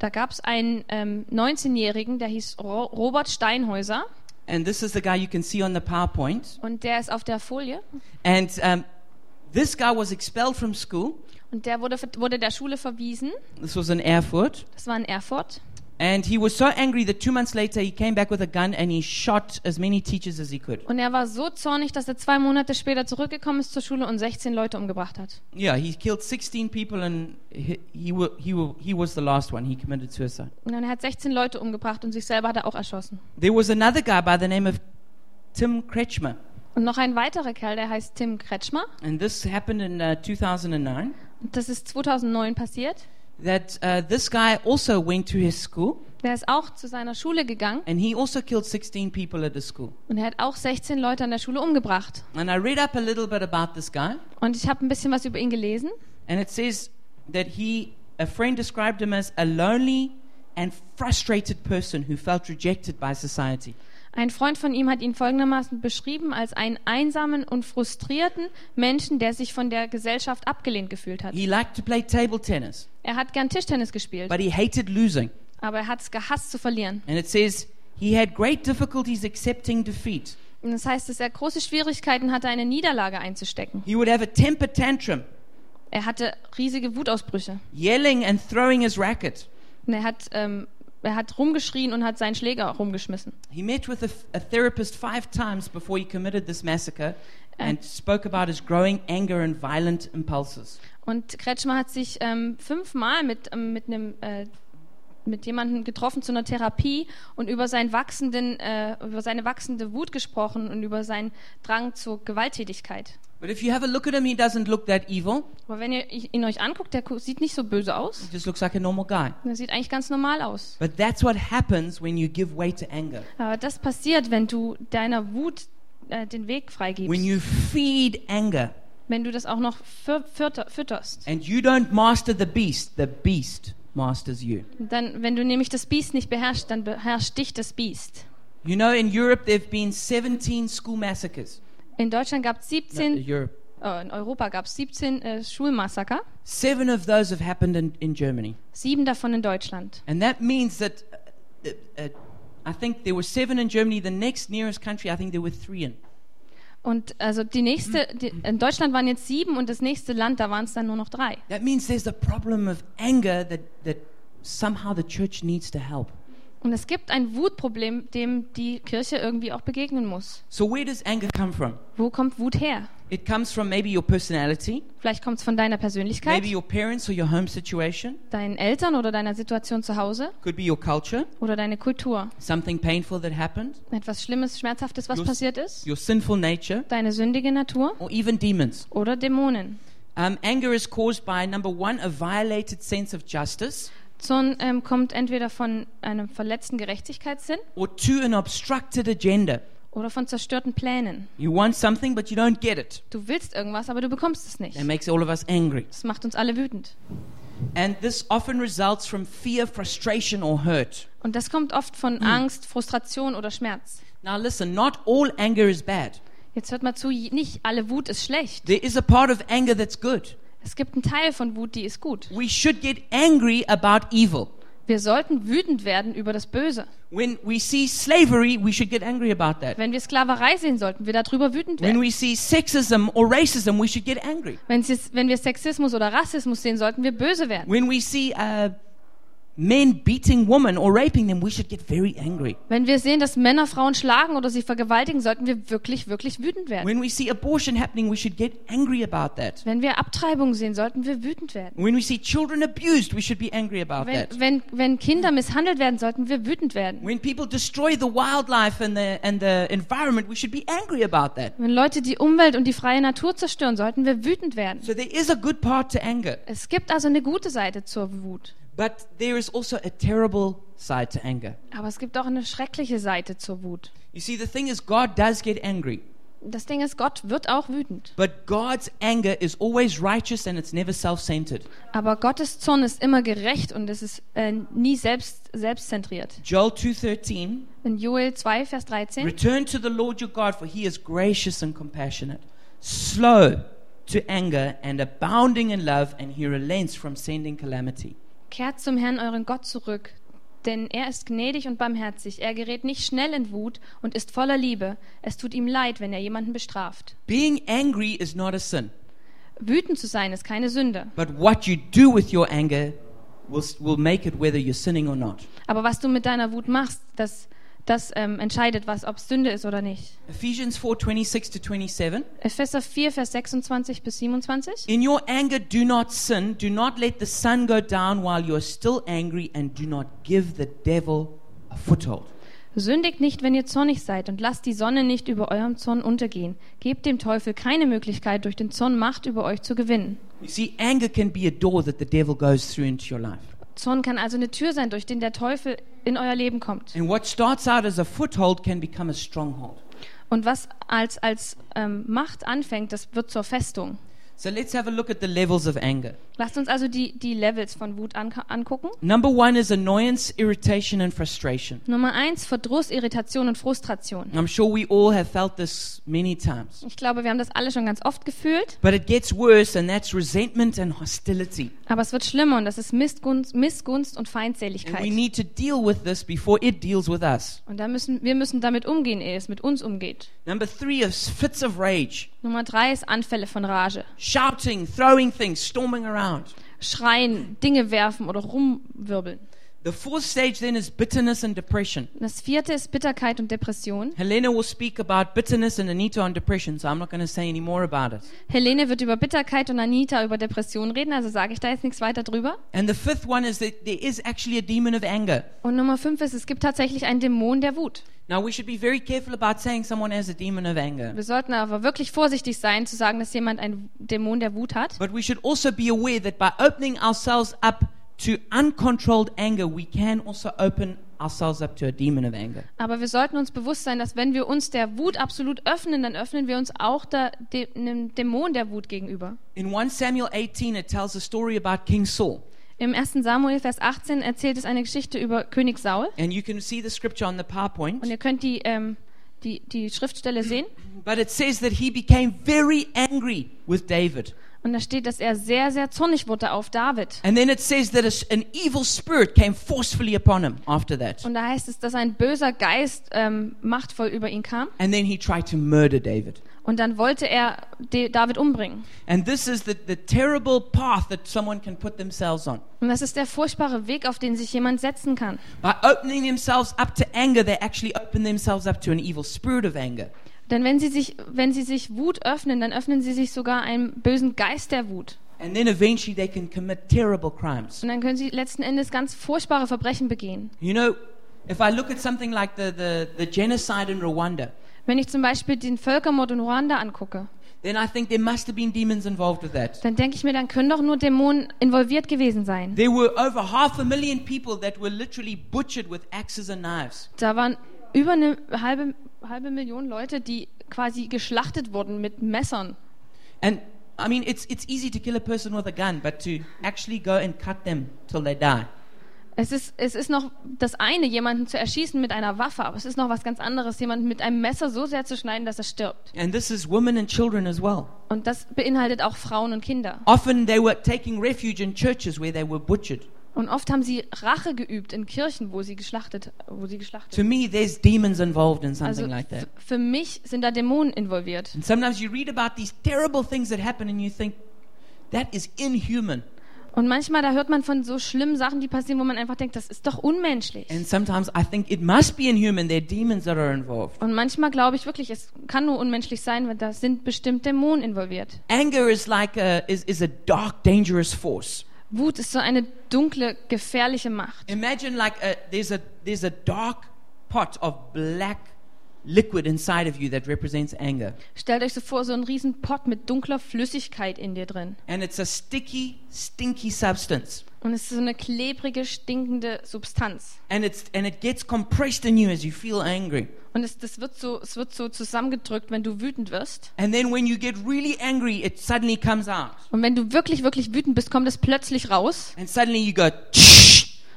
Da gab es einen ähm, 19-Jährigen, der hieß Ro Robert Steinhäuser And this is the guy you can see on the PowerPoint. und der ist auf der Folie. And um, this guy was expelled from school. Und der wurde, wurde der Schule verwiesen. This was in Erfurt. Das war in Erfurt. And he was so angry that two months later he came back with a gun and he shot as many teachers as he could. Und er war so zornig, dass er zwei Monate später zurückgekommen ist zur Schule und 16 Leute umgebracht hat. Yeah, he killed 16 people and he, he, he, wa- he was the last one. He committed suicide. Und dann hat 16 Leute umgebracht und sich selber hat er auch erschossen. There was another guy by the name of Tim Kretschmer. Und noch ein weiterer Kerl, der heißt Tim Kretschmer. And this happened in uh, 2009. Und das ist 2009 passiert. That uh, this guy also went to his school Der ist auch zu seiner Schule gegangen and he also killed 16 people at the school. und er hat auch 16 Leute an der Schule umgebracht. And I read up a little bit about this guy. Und ich habe ein bisschen was über ihn gelesen. And it says that he, a friend described him as a lonely and frustrated person who felt rejected by society. Ein Freund von ihm hat ihn folgendermaßen beschrieben als einen einsamen und frustrierten Menschen, der sich von der Gesellschaft abgelehnt gefühlt hat. He liked to play table tennis, Er hat gern Tischtennis gespielt, but he hated losing. aber er hat es gehasst zu verlieren. And it says he had great difficulties accepting defeat. Und das heißt, dass er große Schwierigkeiten hatte, eine Niederlage einzustecken. He would have a temper tantrum, Er hatte riesige Wutausbrüche. yelling and throwing his racket. Und er hat, ähm, er hat rumgeschrien und hat seinen Schläger rumgeschmissen. He met with a, a therapist five times before he committed this massacre and spoke about his growing anger and violent impulses. Und Kretschmer hat sich ähm, fünfmal mit, ähm, mit einem äh, mit jemandem getroffen zu einer Therapie und über, seinen wachsenden, äh, über seine wachsende Wut gesprochen und über seinen Drang zur Gewalttätigkeit. But if you have a look at him, he doesn't look that evil. Aber wenn ihr ihn euch anguckt, der sieht nicht so böse aus. He just looks like a normal guy. Der sieht eigentlich ganz normal aus. But that's what happens when you give way to anger. Aber das passiert, wenn du deiner Wut äh, den Weg When freigibst. you feed anger Wenn du das auch noch fü- fütter, fütterst. and you don't master the beast, the beast masters you. Dann, wenn du nämlich das Biest nicht beherrschst, dann beherrscht dich das Biest. You know, in Europe, there have been 17 school massacres. In Deutschland gab es No, 17, Europe. äh, in Europa gab es 17 äh, Schulmassaker, Seven of those have happened in, in Germany. sieben davon in Deutschland. And that means that uh, uh, I think there were seven in Germany. The next nearest country, I think there were three in. Und also die nächste, die, in Deutschland waren jetzt sieben und das nächste Land, da waren es dann nur noch drei. That means there's a problem of anger that, that somehow the church needs to help. Und es gibt ein Wutproblem, dem die Kirche irgendwie auch begegnen muss. So, where does anger come from? Wo kommt Wut her? It comes from maybe your personality, Vielleicht kommt es von deiner Persönlichkeit, maybe your parents or your home situation, deinen Eltern oder deiner Situation zu Hause could be your culture, oder deine Kultur. something painful that happened, Etwas Schlimmes, Schmerzhaftes, was Your- passiert ist. your sinful nature, Deine sündige Natur or even demons. oder Dämonen. Um, anger is caused by number one, a violated sense of justice. Zorn ähm, kommt entweder von einem verletzten Gerechtigkeitssinn or to an obstructed agenda. oder von zerstörten Plänen. You want something, but you don't get it. Du willst irgendwas, aber du bekommst es nicht. That makes all of us angry. Das macht uns alle wütend. And this often results from fear, frustration, or hurt. Und das kommt oft von Angst, Frustration oder Schmerz. Now, listen, not all anger is bad. Jetzt hört mal zu, nicht alle Wut ist schlecht. There is a part of anger that's good. Es gibt einen Teil von Wut, die ist gut. We should get angry about evil. Wir sollten wütend werden über das Böse. When we see slavery, we should get angry about that. Wenn wir Sklaverei sehen, sollten wir darüber wütend When werden. we see sexism or racism, we should get angry. Wenn, wenn wir Sexismus oder Rassismus sehen, sollten wir böse werden. When we see uh, men beating women or raping them, we should get very angry. Wenn wir sehen, dass Männer Frauen schlagen oder sie vergewaltigen, sollten wir wirklich, wirklich wütend werden. When we see abortion happening, we should get angry about that. Wenn wir Abtreibung sehen, sollten wir wütend werden. When we see children abused, we should be angry about that. Wenn, wenn, wenn Kinder misshandelt werden, sollten wir wütend werden. When people destroy the wildlife and the, and the environment, we should be angry about that. Wenn Leute die Umwelt und die freie Natur zerstören, sollten wir wütend werden. So there is a good part to anger, Es gibt also eine gute Seite zur Wut. But there is also a terrible side to anger. Aber es gibt auch eine schreckliche Seite zur Wut. You see, the thing is, God does get angry, Das Ding ist, Gott wird auch wütend. but God's anger is always righteous and it's never self centered. Aber Gottes Zorn ist immer gerecht und es ist äh, nie selbst, selbstzentriert. Joel 2:13 In Joel 2, Vers 13. Return to the Lord your God for he is gracious and compassionate slow to anger and abounding in love and he relents from sending calamity. Kehrt zum Herrn euren Gott zurück, denn er ist gnädig und barmherzig. Er gerät nicht schnell in Wut und ist voller Liebe. Es tut ihm leid, wenn er jemanden bestraft. Being angry is not a sin, Wütend zu sein ist keine Sünde. but what you do with your anger will, will make it whether you're sinning or not. Aber was du mit deiner Wut machst, das, das ähm, entscheidet, was, ob es Sünde ist oder nicht. Ephesians 4:26 to 27 Epheser 4, Vers 26 bis 27. In your anger do not sin do not let the sun go down while you are still angry and do not give the devil a foothold. Sündigt nicht, wenn ihr zornig seid, und lasst die Sonne nicht über eurem Zorn untergehen. Gebt dem Teufel keine Möglichkeit, durch den Zorn Macht über euch zu gewinnen. You see anger can be a door that the devil goes through into your life. Zorn kann also eine Tür sein, durch den der Teufel in euer Leben kommt. And what starts out as a foothold can become a stronghold. Und was als, als ähm, Macht anfängt, das wird zur Festung. So let's have a look at the levels of anger. Lasst uns also die, die Levels von Wut an, angucken. Number one is annoyance, irritation, and frustration. Nummer eins, Verdruss, Irritation und Frustration. I'm sure we all have felt this many times. Ich glaube, wir haben das alle schon ganz oft gefühlt, But it gets worse, and that's resentment and hostility. aber es wird schlimmer und das ist Missgunst, Missgunst und And we Feindseligkeit. need to deal with this before it deals with us. Und da müssen, wir müssen damit umgehen, ehe es mit uns umgeht. Number three is fits of rage, Nummer drei ist Anfälle von Rage. shouting, throwing things, storming around. Schreien, Dinge werfen oder rumwirbeln. The fourth stage then is bitterness and depression. Das vierte ist Bitterkeit und Depression. Helena will speak about bitterness and Anita on depression, so I'm not going to say any more about it. Helene wird über Bitterkeit und Anita über Depression reden, also sage ich da jetzt nichts weiter drüber. And the fifth one is that there is actually a demon of anger. Und Nummer fünf ist, es gibt tatsächlich einen Dämon der Wut. Now, we should be very careful about saying someone has a demon of anger. Wir sollten aber wirklich vorsichtig sein, zu sagen, dass jemand einen Dämon der Wut hat. But we should also be aware that by opening ourselves up to uncontrolled anger, we can also open ourselves up to a demon of anger. Aber wir sollten uns bewusst sein, dass wenn wir uns der Wut absolut öffnen, dann öffnen wir uns auch der, de, einem Dämon der Wut gegenüber. In 1 Samuel 18, it tells a story about King Saul. Im 1. Samuel, Vers 18, erzählt es eine Geschichte über König Saul. And you can see the scripture on the PowerPoint. Und ihr könnt die, ähm, die, die Schriftstelle sehen. But it says that he became very angry with David. Und da steht, dass er sehr, sehr zornig wurde auf David. And then it says that a- an evil spirit came forcefully upon him after that. Und da heißt es, dass ein böser Geist ähm, machtvoll über ihn kam. And then he tried to murder David. Und dann wollte er David umbringen. And this is the, the terrible path that someone can put themselves on. Und das ist der furchtbare Weg, auf den sich jemand setzen kann. By opening themselves up to anger, they actually open themselves up to an evil spirit of anger. Denn wenn sie sich, wenn sie sich Wut öffnen, dann öffnen sie sich sogar einem bösen Geist der Wut. And then eventually they can commit terrible crimes. Und dann können sie letzten Endes ganz furchtbare Verbrechen begehen. You know, if I look at something like the, the, the genocide in Rwanda, Wenn ich zum Beispiel den Völkermord in Ruanda angucke, then I think there must have been demons involved with that. dann denke ich mir, dann können doch nur Dämonen involviert gewesen sein. There were over half a million people that were literally butchered with axes and knives. Da waren über eine halbe, halbe Million Leute, die quasi geschlachtet wurden mit Messern. And I mean, it's, it's easy to kill a person with a gun, but to actually go and cut them till they die. Es ist, es ist noch das eine, jemanden zu erschießen mit einer Waffe, aber es ist noch was ganz anderes, jemanden mit einem Messer so sehr zu schneiden, dass er stirbt. And this is women and children as well. Und das beinhaltet auch Frauen und Kinder. Often they were taking refuge in churches where they were butchered. Und oft haben sie Rache geübt in Kirchen, wo sie geschlachtet, wo sie geschlachtet. To me, there's demons involved in something Also like that. für mich sind da Dämonen involviert. And sometimes you read about these terrible things that happen and you think, that is inhuman. Und manchmal da hört man von so schlimmen Sachen, die passieren, wo man einfach denkt, das ist doch unmenschlich. And sometimes I think it must be inhuman. There are demons that are involved. Und manchmal glaube ich wirklich, es kann nur unmenschlich sein, weil da sind bestimmt Dämonen involviert. Anger is like a, is, is a dark, dangerous force. Wut ist so eine dunkle, gefährliche Macht. Imagine like a, there's a there's a dark pot of black liquid inside of you that represents anger, Stellt euch so vor, so einen riesen Pott mit dunkler Flüssigkeit in dir drin. and it's a sticky, stinky substance, Und es ist so eine klebrige, stinkende Substanz. and it's and it gets compressed in you as you feel angry. Und es, das wird so, es wird so zusammengedrückt, wenn du wütend wirst. And then when you get really angry, it suddenly comes out, Und wenn du wirklich, wirklich wütend bist, kommt es plötzlich raus. and suddenly you go, and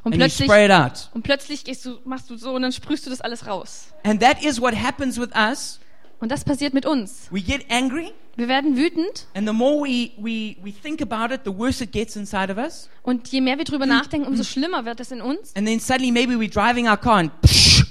Und plötzlich, spray it out. und plötzlich du, machst du so und dann sprühst du das alles raus. And that is what happens with us. Und das passiert mit uns. We get angry, Wir werden wütend and the more we we we think about it, the worse it gets inside of us. und je mehr wir drüber nachdenken, umso schlimmer wird es in uns. And then suddenly maybe we're driving our car and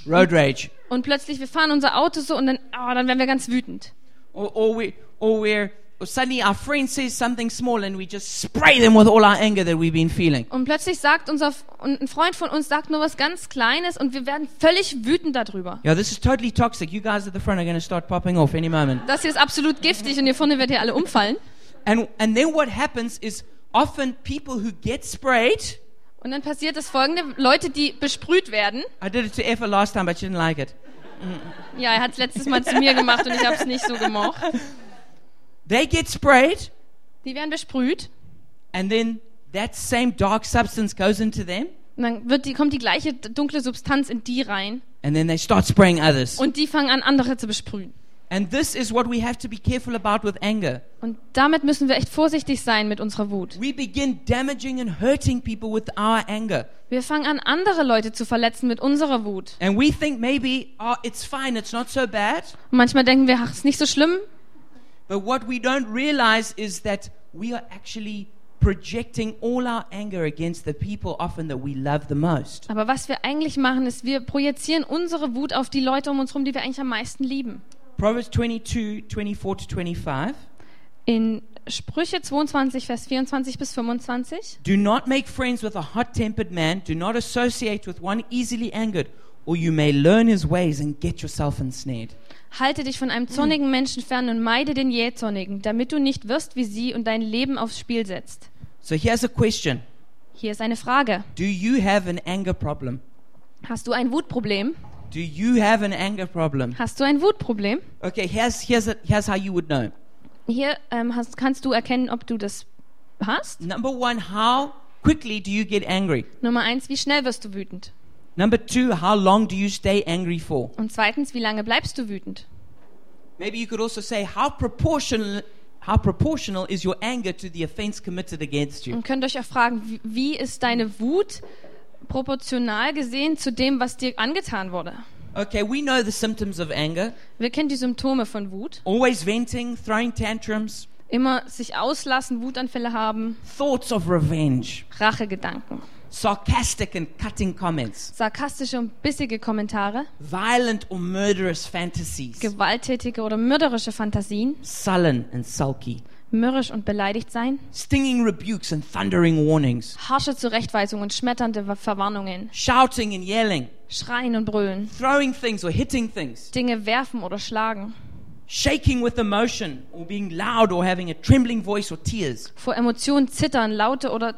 road rage. Und plötzlich, wir fahren unser Auto so und dann, oh, dann werden wir ganz wütend. Or, or, we, or we're, suddenly our friend says something small and we just spray them with all our anger that we've been feeling. Und plötzlich sagt unser, ein Freund von uns sagt nur was ganz Kleines und wir werden völlig wütend darüber. Yeah, this is totally toxic. You guys at the front are going to start popping off any moment. Das hier ist absolut giftig und hier vorne werdet ihr alle umfallen. And, and then what happens is often people who get sprayed, Und dann passiert das folgende, Leute, die besprüht werden. I did it to Effa last time, but she didn't like it. Ja, er hat es letztes Mal zu mir gemacht und ich habe es nicht so gemocht. They get sprayed, Die werden besprüht and then that same dark substance goes into them, und dann wird die, kommt die gleiche dunkle Substanz in die rein and then they start spraying others. und die fangen an, andere zu besprühen. And this is what we have to be careful about with anger. Und damit müssen wir echt vorsichtig sein mit unserer Wut. We begin damaging and hurting people with our anger. Wir fangen an, andere Leute zu verletzen mit unserer Wut. And we think maybe, oh, it's fine, it's not so bad. Und manchmal denken wir, ach, ist nicht so schlimm. But what we don't realize is that we are actually projecting all our anger against the people often that we love the most. Aber was wir eigentlich machen, ist, wir projizieren unsere Wut auf die Leute um uns herum, die wir eigentlich am meisten lieben. Proverbs 22, 24 to 25. In Sprüche 22, Vers 24 bis 25. Do not make friends with a hot tempered man. Do not associate with one easily angered, or you may learn his ways and get yourself ensnared. Halte dich von einem zornigen Menschen fern und meide den Jähzornigen, damit du nicht wirst wie sie und dein Leben aufs Spiel setzt. So here's a question Hier ist eine Frage. Do you have an anger problem? Hast du ein Wutproblem? Do you have an anger problem? Hast du ein Wutproblem? Okay, here's, here's, a, here's how you would know. Hier ähm, hast, kannst du erkennen, ob du das hast. Number one, how quickly do you get angry? Nummer eins, wie schnell wirst du wütend? Number two, how long do you stay angry for? Und zweitens, wie lange bleibst du wütend? Maybe you could also say, how proportional, how proportional is your anger to the offense committed against you? Und könnt euch auch fragen, wie, ist deine Wut proportional gesehen zu dem, was dir angetan wurde? Okay, we know the symptoms of anger Wir kennen die Symptome von Wut. always venting, throwing tantrums, Immer sich auslassen, Wutanfälle haben, thoughts of revenge, Rachegedanken, sarcastic and cutting comments, sarkastische und bissige Kommentare, violent or murderous fantasies, gewalttätige oder mörderische Fantasien, sullen and sulky, mürrisch und beleidigt sein, stinging rebukes and thundering warnings, harsche Zurechtweisungen und schmetternde Verwarnungen, shouting and yelling, schreien und brüllen, throwing things or hitting things, Dinge werfen oder schlagen, shaking with emotion or being loud or having a trembling voice or tears, vor Emotionen zittern, laute oder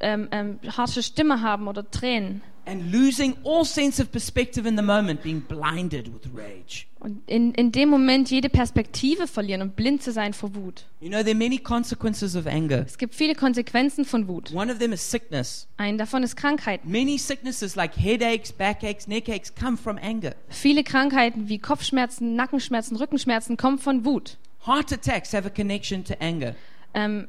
ähm, ähm, harsche Stimme haben oder Tränen, and losing all sense of perspective in the moment, being blinded with rage. Und in, in dem Moment jede Perspektive verlieren und blind zu sein vor Wut. You know, there are many consequences of anger. Es gibt viele Konsequenzen von Wut. One of them is sickness. Eine davon ist Krankheit. Many sicknesses like headaches, backaches, neck aches come from anger. Viele Krankheiten wie Kopfschmerzen, Nackenschmerzen, Rückenschmerzen kommen von Wut. Heart attacks have a connection to anger. Ähm,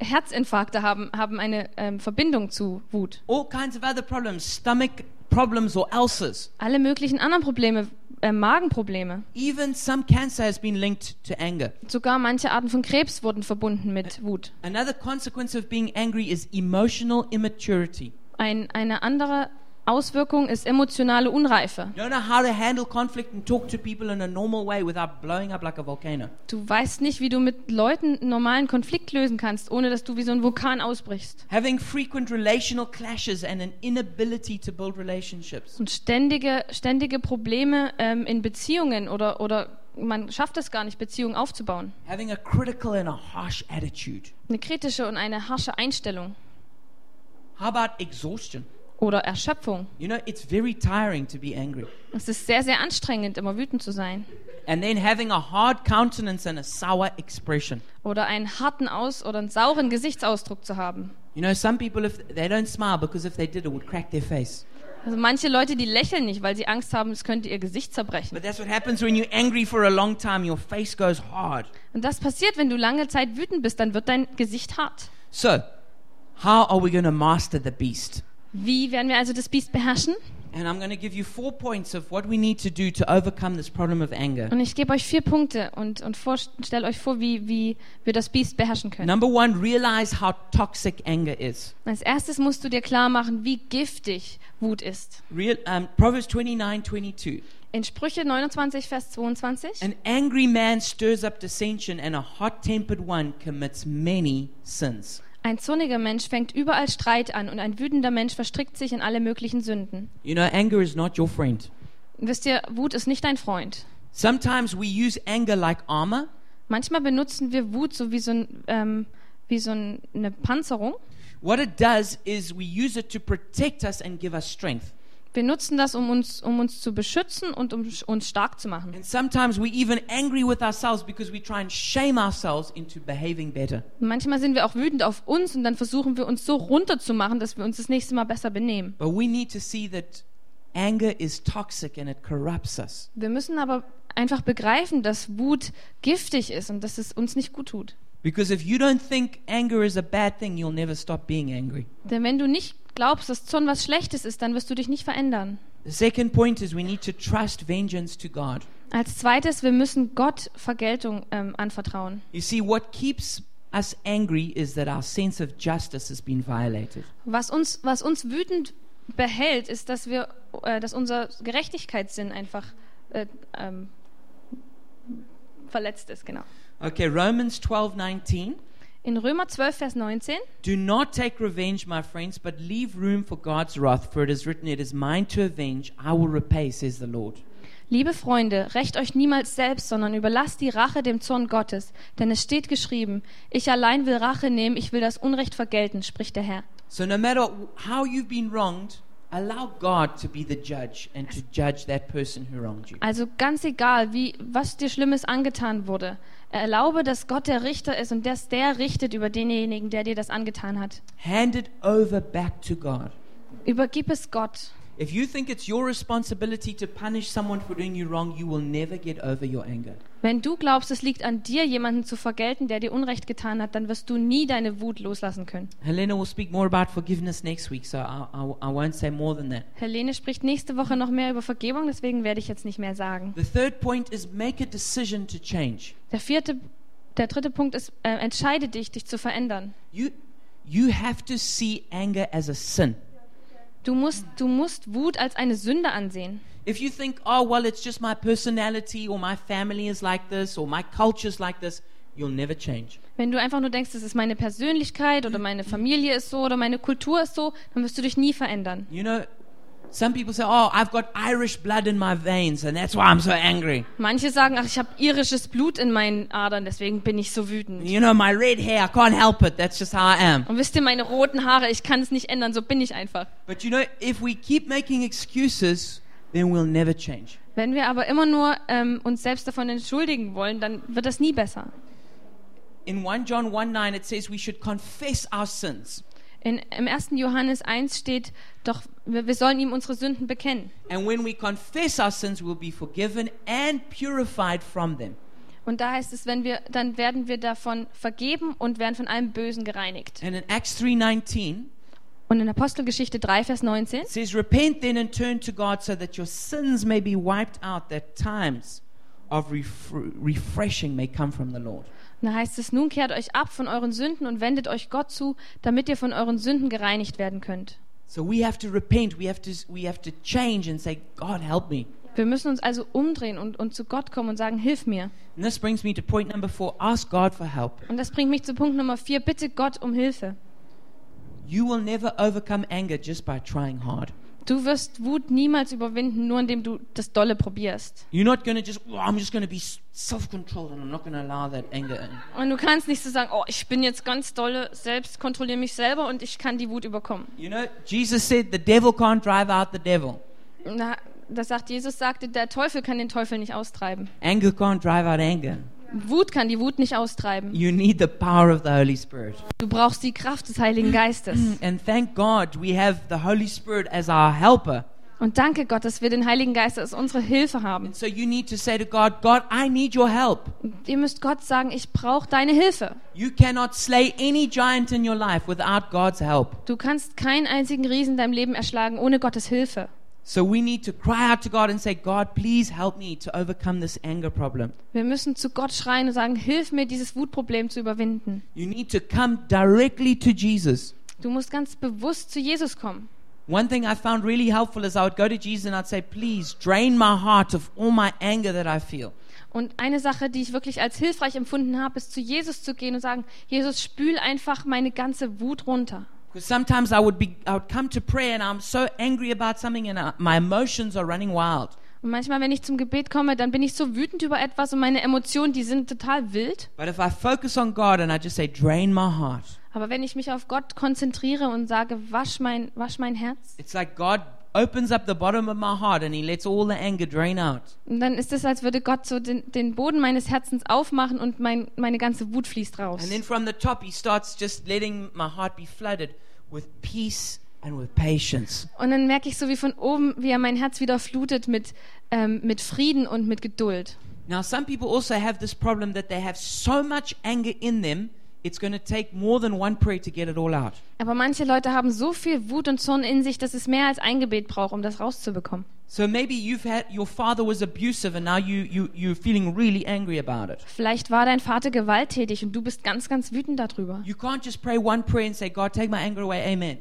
Herzinfarkte haben, haben eine ähm, Verbindung zu Wut. All kinds of other problems, stomach problems or ulcers. Alle möglichen anderen Probleme, äh, Magenprobleme. Even some cancer has been linked to anger. Sogar manche Arten von Krebs wurden verbunden mit Wut. Another consequence of being angry is emotional immaturity. Ein, eine andere Auswirkung ist emotionale Unreife. You don't know how to handle conflict and talk to people in a normal way without blowing up like a volcano. Du weißt nicht, wie du mit Leuten einen normalen Konflikt lösen kannst, ohne dass du wie so ein Vulkan ausbrichst. Having frequent relational clashes and an inability to build relationships. Und ständige, ständige Probleme ähm, in Beziehungen oder, oder man schafft es gar nicht, Beziehungen aufzubauen. Having a critical and a harsh attitude. Eine kritische und eine harsche Einstellung How about exhaustion? Oder Erschöpfung. You know, it's very tiring to be angry. Es ist sehr, sehr anstrengend, immer wütend zu sein. And then having a hard countenance and a sour expression. Oder einen harten Aus- oder einen sauren Gesichtsausdruck zu haben. You know, some people, if they don't smile because if they did, it would crack their face. Also manche Leute, die lächeln nicht, weil sie Angst haben, es könnte ihr Gesicht zerbrechen. But that's what happens when you're angry for a long time. Your face goes hard. Und das passiert, wenn du lange Zeit wütend bist, dann wird dein Gesicht hart. So, how are we going to master the beast? Wie werden wir also das Biest beherrschen? And I'm going to give you four points of what we need to do to overcome this problem of anger. Und ich gebe euch vier Punkte und, und stelle euch vor, wie, wie wir das Biest beherrschen können. Number one, realize how toxic anger is. Als erstes musst du dir klar machen, wie giftig Wut ist. Real, um, Proverbs 29 22. In Sprüche 29, Vers 22. An angry man stirs up dissension, and a hot tempered one commits many sins. Ein zorniger Mensch fängt überall Streit an und ein wütender Mensch verstrickt sich in alle möglichen Sünden. You know, anger is not your friend. Wisst ihr, Wut ist nicht dein Freund. Sometimes we use anger like armor. Manchmal benutzen wir Wut so wie so, ein, ähm, wie so ein, eine Panzerung. What it does is we use it to protect us and give us strength. Wir nutzen das, um uns, um uns zu beschützen und um uns stark zu machen. Manchmal sind wir auch wütend auf uns und dann versuchen wir uns so runterzumachen, dass wir uns das nächste Mal besser benehmen. But we need to see that anger is toxic and it corrupts us. Wir müssen aber einfach begreifen, dass Wut giftig ist und dass es uns nicht gut tut. Because if you don't think anger is a bad thing, you'll never stop being angry. Denn wenn du nicht glaubst, dass Zorn was Schlechtes ist, dann wirst du dich nicht verändern. The second point is we need to trust vengeance to God. Als zweites, wir müssen Gott Vergeltung ähm, anvertrauen. You see, what keeps us angry is that our sense of justice has been violated. Was uns, was uns wütend behält, ist, dass wir, äh, dass unser Gerechtigkeitssinn einfach äh, ähm, verletzt ist, genau. Okay, Romans 12 19. In Römer 12, Vers 19. Do not take revenge, my friends, but leave room for God's wrath, for it is written, It is mine to avenge, I will repay, says the Lord. Liebe Freunde, rächt euch niemals selbst, sondern überlasst die Rache dem Zorn Gottes. Denn es steht geschrieben, ich allein will Rache nehmen, ich will das Unrecht vergelten, spricht der Herr. So, no matter how you've been wronged, allow God to be the judge and to judge that person who wronged you. Also ganz egal, wie, was dir Schlimmes angetan wurde, erlaube, dass Gott der Richter ist und dass der richtet über denjenigen, der dir das angetan hat. Hand it over back to God. Übergib es Gott. If you think it's your responsibility to punish someone for doing you wrong, you will never get over your anger. Wenn du glaubst, es liegt an dir, jemanden zu vergelten, der dir Unrecht getan hat, dann wirst du nie deine Wut loslassen können. Helena will speak more about forgiveness next week, so I, I, I won't say more than that. Helene spricht nächste Woche noch mehr über Vergebung, deswegen werde ich jetzt nicht mehr sagen. The third point is make a decision to change. Der vierte, der dritte Punkt ist, äh, entscheide dich, dich zu verändern. You, you have to see anger as a sin. Du musst, du musst Wut als eine Sünde ansehen. If you think, oh, well, it's just my personality, or my family is like this, or my culture's like this, you'll never change. Wenn du einfach nur denkst, das ist meine Persönlichkeit oder meine Familie ist so oder meine Kultur ist so, dann wirst du dich nie verändern. You know, Some people say, "Oh, I've got Irish blood in my veins, and that's why I'm so angry." Manche sagen, ach, ich habe irisches Blut in meinen Adern, deswegen bin ich so wütend. You know, my red hair, I can't help it. That's just how I am. Und wisst ihr, meine roten Haare, ich kann es nicht ändern, so bin ich einfach. But you know, if we keep making excuses, then we'll never change. Wenn wir aber immer nur ähm, uns selbst davon entschuldigen wollen, dann wird das nie besser. In 1 John 1 9, it says we should confess our sins. In, Im 1. Johannes 1 steht, doch wir, wir sollen ihm unsere Sünden bekennen. And when we confess our sins, we'll be forgiven and purified from them. Und da heißt es, wenn wir, dann werden wir davon vergeben und werden von allem Bösen gereinigt. And in Acts 3:19, Und in Apostelgeschichte 3, Vers 19 it says, "Repent then and turn to God so that your sins may be wiped out, that times of ref- refreshing may come from the Lord." Und da heißt es, nun kehrt euch ab von euren Sünden und wendet euch Gott zu, damit ihr von euren Sünden gereinigt werden könnt. So we have to repent. We have to we have to change and say, "God, help me." Wir müssen uns also umdrehen und, und zu Gott kommen und sagen, hilf mir. And this brings me to point number 4, ask God for help. Und das bringt mich zu Punkt Nummer 4, bitte Gott um Hilfe. You will never overcome anger just by trying hard. Du wirst Wut niemals überwinden, nur indem du das Dolle probierst. You're not going to just, oh, I'm just going to be self-controlled and I'm not going to allow that anger in. Und du kannst nicht so sagen, oh, ich bin jetzt ganz dolle, selbst kontrolliere mich selber und ich kann die Wut überkommen. You know, Jesus said the devil can't drive out the devil. Na, das sagt Jesus sagte, der Teufel kann den Teufel nicht austreiben. Anger can't drive out anger. Wut kann die Wut nicht austreiben. You need the power of the Holy Spirit. Du brauchst die Kraft des Heiligen Geistes. And thank God we have the Holy Spirit as our helper. Und danke Gott, dass wir den Heiligen Geist als unsere Hilfe haben. So you need to say to God, God, I need your help. Und ihr müsst Gott sagen, ich brauche deine Hilfe. You cannot slay any giant in your life without God's help. Du kannst keinen einzigen Riesen in deinem Leben erschlagen ohne Gottes Hilfe. So we need to cry out to God and say, God, please help me to overcome this anger problem. Wir müssen zu Gott schreien und sagen, hilf mir, dieses Wutproblem zu überwinden. You need to come directly to Jesus. Du musst ganz bewusst zu Jesus kommen. One thing I found really helpful is I would go to Jesus and I'd say, Please drain my heart of all my anger that I feel. Und eine Sache, die ich wirklich als hilfreich empfunden habe, ist zu Jesus zu gehen und sagen, Jesus, spül einfach meine ganze Wut runter. Because sometimes I would be, I would come to prayer and I'm so angry about something and I, my emotions are running wild. Und manchmal, wenn ich zum Gebet komme, dann bin ich so wütend über etwas und meine Emotionen, die sind total wild. But if I focus on God and I just say, Drain my heart, Aber wenn ich mich auf Gott konzentriere und sage, wasch mein, wasch mein Herz, it's like God opens up the bottom of my heart and He lets all the anger drain out. und dann ist es, als würde Gott so den, den Boden meines Herzens aufmachen und mein, meine ganze Wut fließt raus. And then from the top, He starts just letting my heart be flooded with peace and with patience. Und dann merke ich so wie von oben, wie er mein Herz wieder flutet mit, ähm, mit Frieden und mit Geduld. Now, some people also have this problem that they have so much anger in them, it's going to take more than one prayer to get it all out. Aber manche Leute haben so viel Wut und Zorn in sich, dass es mehr als ein Gebet braucht, um das rauszubekommen. So maybe you've had your father was abusive and now you, you, you're feeling really angry about it. Vielleicht war dein Vater gewalttätig und du bist ganz, ganz wütend darüber. You can't just pray one prayer and say, God, take my anger away, amen.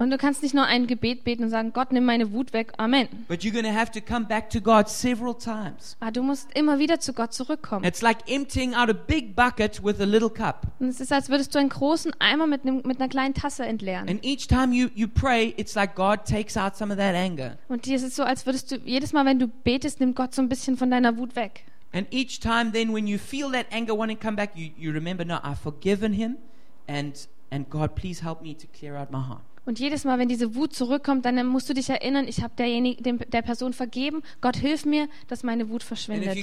Und du kannst nicht nur ein Gebet beten und sagen, Gott, nimm meine Wut weg, Amen. But you're to have to come back to God several times. Aber du musst immer wieder zu Gott zurückkommen. It's like emptying out a big bucket with a little cup. Und es ist, als würdest du einen großen Eimer mit, einem, mit einer kleinen Tasse entleeren. And each time you, you pray, it's like God takes out some of that anger. Und dir ist es so, als würdest du, jedes Mal, wenn du betest, nimmt Gott so ein bisschen von deiner Wut weg. And each time then when you feel that anger wanting to come back, you, you remember, no, I've forgiven him and and God, please help me to clear out my heart. Und jedes Mal, wenn diese Wut zurückkommt, dann musst du dich erinnern, ich habe der Person vergeben. Gott, hilf mir, dass meine Wut verschwindet. that,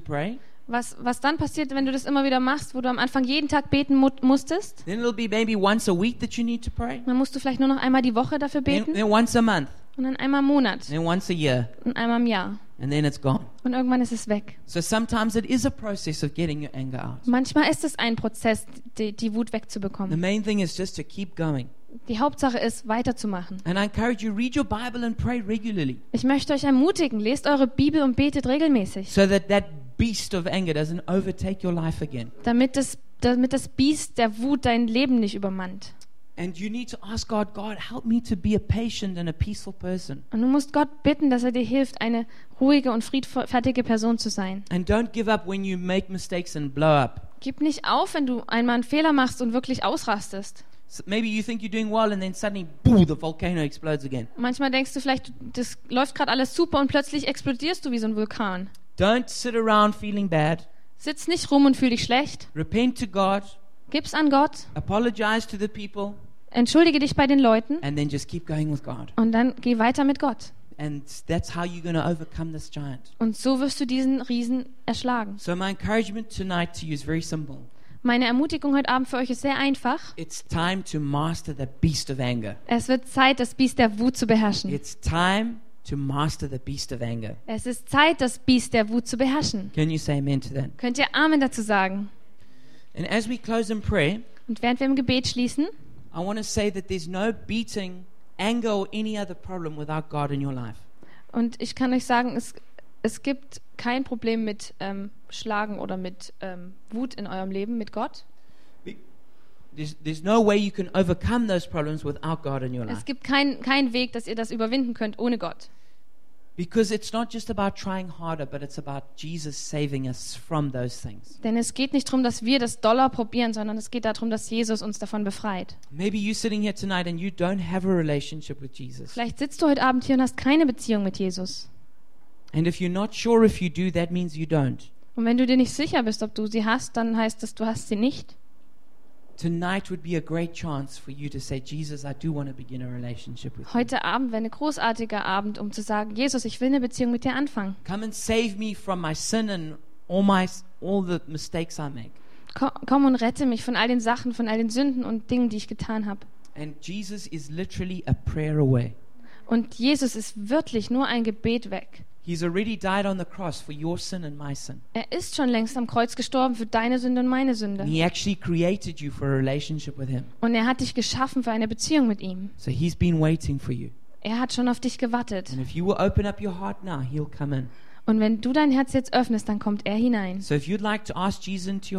pray, Was, was dann passiert, wenn du das immer wieder machst, wo du am Anfang jeden Tag beten mu musstest, then it'll be maybe once a week that you need to pray, dann musst du vielleicht nur noch einmal die Woche dafür then, beten then once a month, und dann einmal im Monat then once a year, und einmal im Jahr. and then it's gone. Und irgendwann ist es weg. So sometimes it is a process of getting your anger out. Manchmal ist es ein Prozess, die, die Wut The wegzubekommen. main thing is just to keep going. Die Hauptsache ist, weiterzumachen. And I encourage you read your Bible and pray regularly Ich möchte euch ermutigen, lest eure Bibel und betet regelmäßig, so that that beast of anger doesn't overtake your life again. damit das, damit das Biest der Wut dein Leben nicht übermannt. And you need to ask God, God, help me to be a patient and a peaceful person. Und du musst Gott bitten, dass er dir hilft, eine ruhige und friedfertige Person zu sein. And don't give up when you make mistakes and blow up. Gib nicht auf, wenn du einmal einen Fehler machst und wirklich ausrastest. S- Maybe you think you're doing well, and then suddenly, boom, the volcano explodes again. Manchmal denkst du vielleicht, das läuft gerade alles super und plötzlich explodierst du wie so ein Vulkan. Don't sit around feeling bad. Sitz nicht rum und fühl dich schlecht. Repent to God. Gib's an Gott. Apologize to the people, Entschuldige dich bei den Leuten and then just keep going with God. und dann geh weiter mit Gott. And that's how you're going to overcome this giant. Und so wirst du diesen Riesen erschlagen. So, my encouragement tonight to you is very simple. Meine Ermutigung heute Abend für euch ist sehr einfach. It's time to master the beast of anger. Es wird Zeit, das Biest der Wut zu beherrschen. It's time to master the beast of anger. Es ist Zeit, das Biest der Wut zu beherrschen. Can you say amen to that? Könnt ihr Amen dazu sagen? And as we close in prayer, Und während wir im Gebet schließen, I want to say that there's no beating anger or any other problem without God in your life. und ich kann euch sagen, es, es gibt kein Problem mit ähm, Schlagen oder mit ähm, Wut in eurem Leben mit Gott. There's, there's no way you can overcome those problems without God in your life. Es gibt keinen kein Weg, dass ihr das überwinden könnt ohne Gott. Because it's not just about trying harder, but it's about Jesus saving us from those things. Denn es geht nicht darum, dass wir das Dollar probieren, sondern es geht darum, dass Jesus uns davon befreit. Maybe you're sitting here tonight and you don't have a relationship with Jesus. Vielleicht sitzt du heute Abend hier und hast keine Beziehung mit Jesus. And if you're not sure if you do, that means you don't. Und wenn du dir nicht sicher bist, ob du sie hast, dann heißt es, du hast sie nicht. Heute Abend wäre ein großartiger Abend, um zu sagen, Jesus, ich will eine Beziehung mit dir anfangen. Come and save me from my sin and all my all the mistakes I make. Komm, komm und rette mich von all den Sachen, von all den Sünden und Dingen, die ich getan habe. And Jesus is literally a prayer away. Und Jesus ist wirklich nur ein Gebet weg. Er ist schon längst am Kreuz gestorben für deine Sünde und meine Sünde. And he actually created you for a relationship with him. Und er hat dich geschaffen für eine Beziehung mit ihm. So he's been waiting for you. Er hat schon auf dich gewartet. And if you will open up your heart now, he'll come in. Und wenn du dein Herz jetzt öffnest, dann kommt er hinein. So like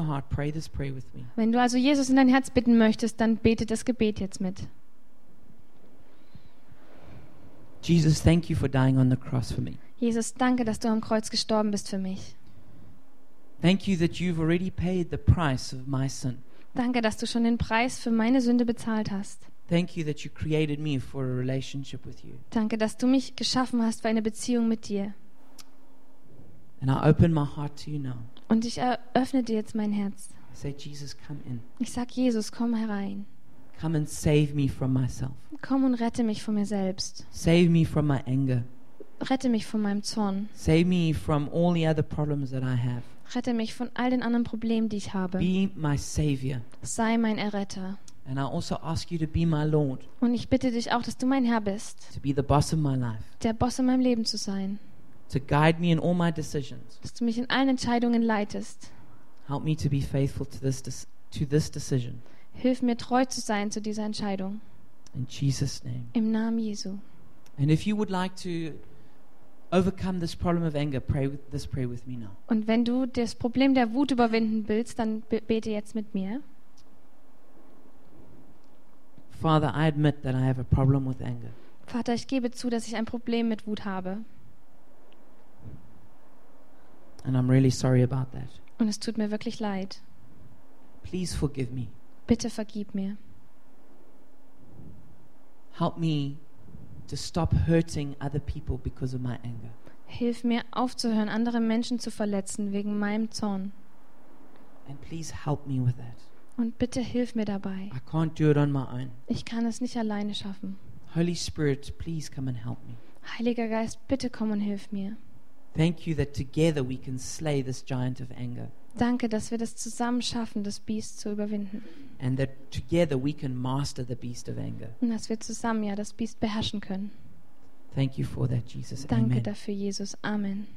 heart. Wenn du also Jesus in dein Herz bitten möchtest, dann bete das Gebet jetzt mit. Jesus, thank you for dying on the cross for me. Jesus, danke, dass du am Kreuz gestorben bist für mich. Thank you that you've already paid the price of my sin. Danke, dass du schon den Preis für meine Sünde bezahlt hast. Thank you that you created me for a relationship with you. Danke, dass du mich geschaffen hast für eine Beziehung mit dir. And I open my heart to you now. Und ich eröffne dir jetzt mein Herz. I say, Jesus, come in. Ich sag Jesus, komm herein. Come and save me from myself. Komm und rette mich von mir selbst. Save me from my anger. Rette mich von meinem Zorn. Save me from all the other problems that I have. Rette mich von all den anderen Problemen, die ich habe. Be my Savior. Sei mein Erretter. And I also ask you to be my Lord, Und ich bitte dich auch, dass du mein Herr bist, to be the boss of my life, der Boss in meinem Leben zu sein. to guide me in all my decisions. Dass du mich in allen Entscheidungen leitest. Help me to be faithful to this, to this decision. Hilf mir treu zu sein zu dieser Entscheidung. In Jesus' name. Im Namen Jesu. And if you would like to overcome this problem of anger, pray with, this prayer with me now. Und wenn du das Problem der Wut überwinden willst, dann be- bete jetzt mit mir. Father, I admit that I have a problem with anger. Vater, ich gebe zu, dass ich ein Problem mit Wut habe. And I'm really sorry about that. Und es tut mir wirklich leid. Please forgive me. Bitte vergib mir. Help me to stop hurting other people because of my anger. Hilf mir aufzuhören, andere Menschen zu verletzen wegen meinem Zorn. And please help me with that. Und bitte hilf mir dabei. I can't do it on my own. Ich kann es nicht alleine schaffen. Holy Spirit, please come and help me. Heiliger Geist, bitte komm und hilf mir. Thank you that together we can slay this giant of anger. Danke, dass wir das zusammen schaffen, das Biest zu überwinden. And that together we can master the beast of anger. Und dass wir zusammen ja das Biest beherrschen können. Thank you for that, Jesus. Danke Amen. dafür, Jesus. Amen.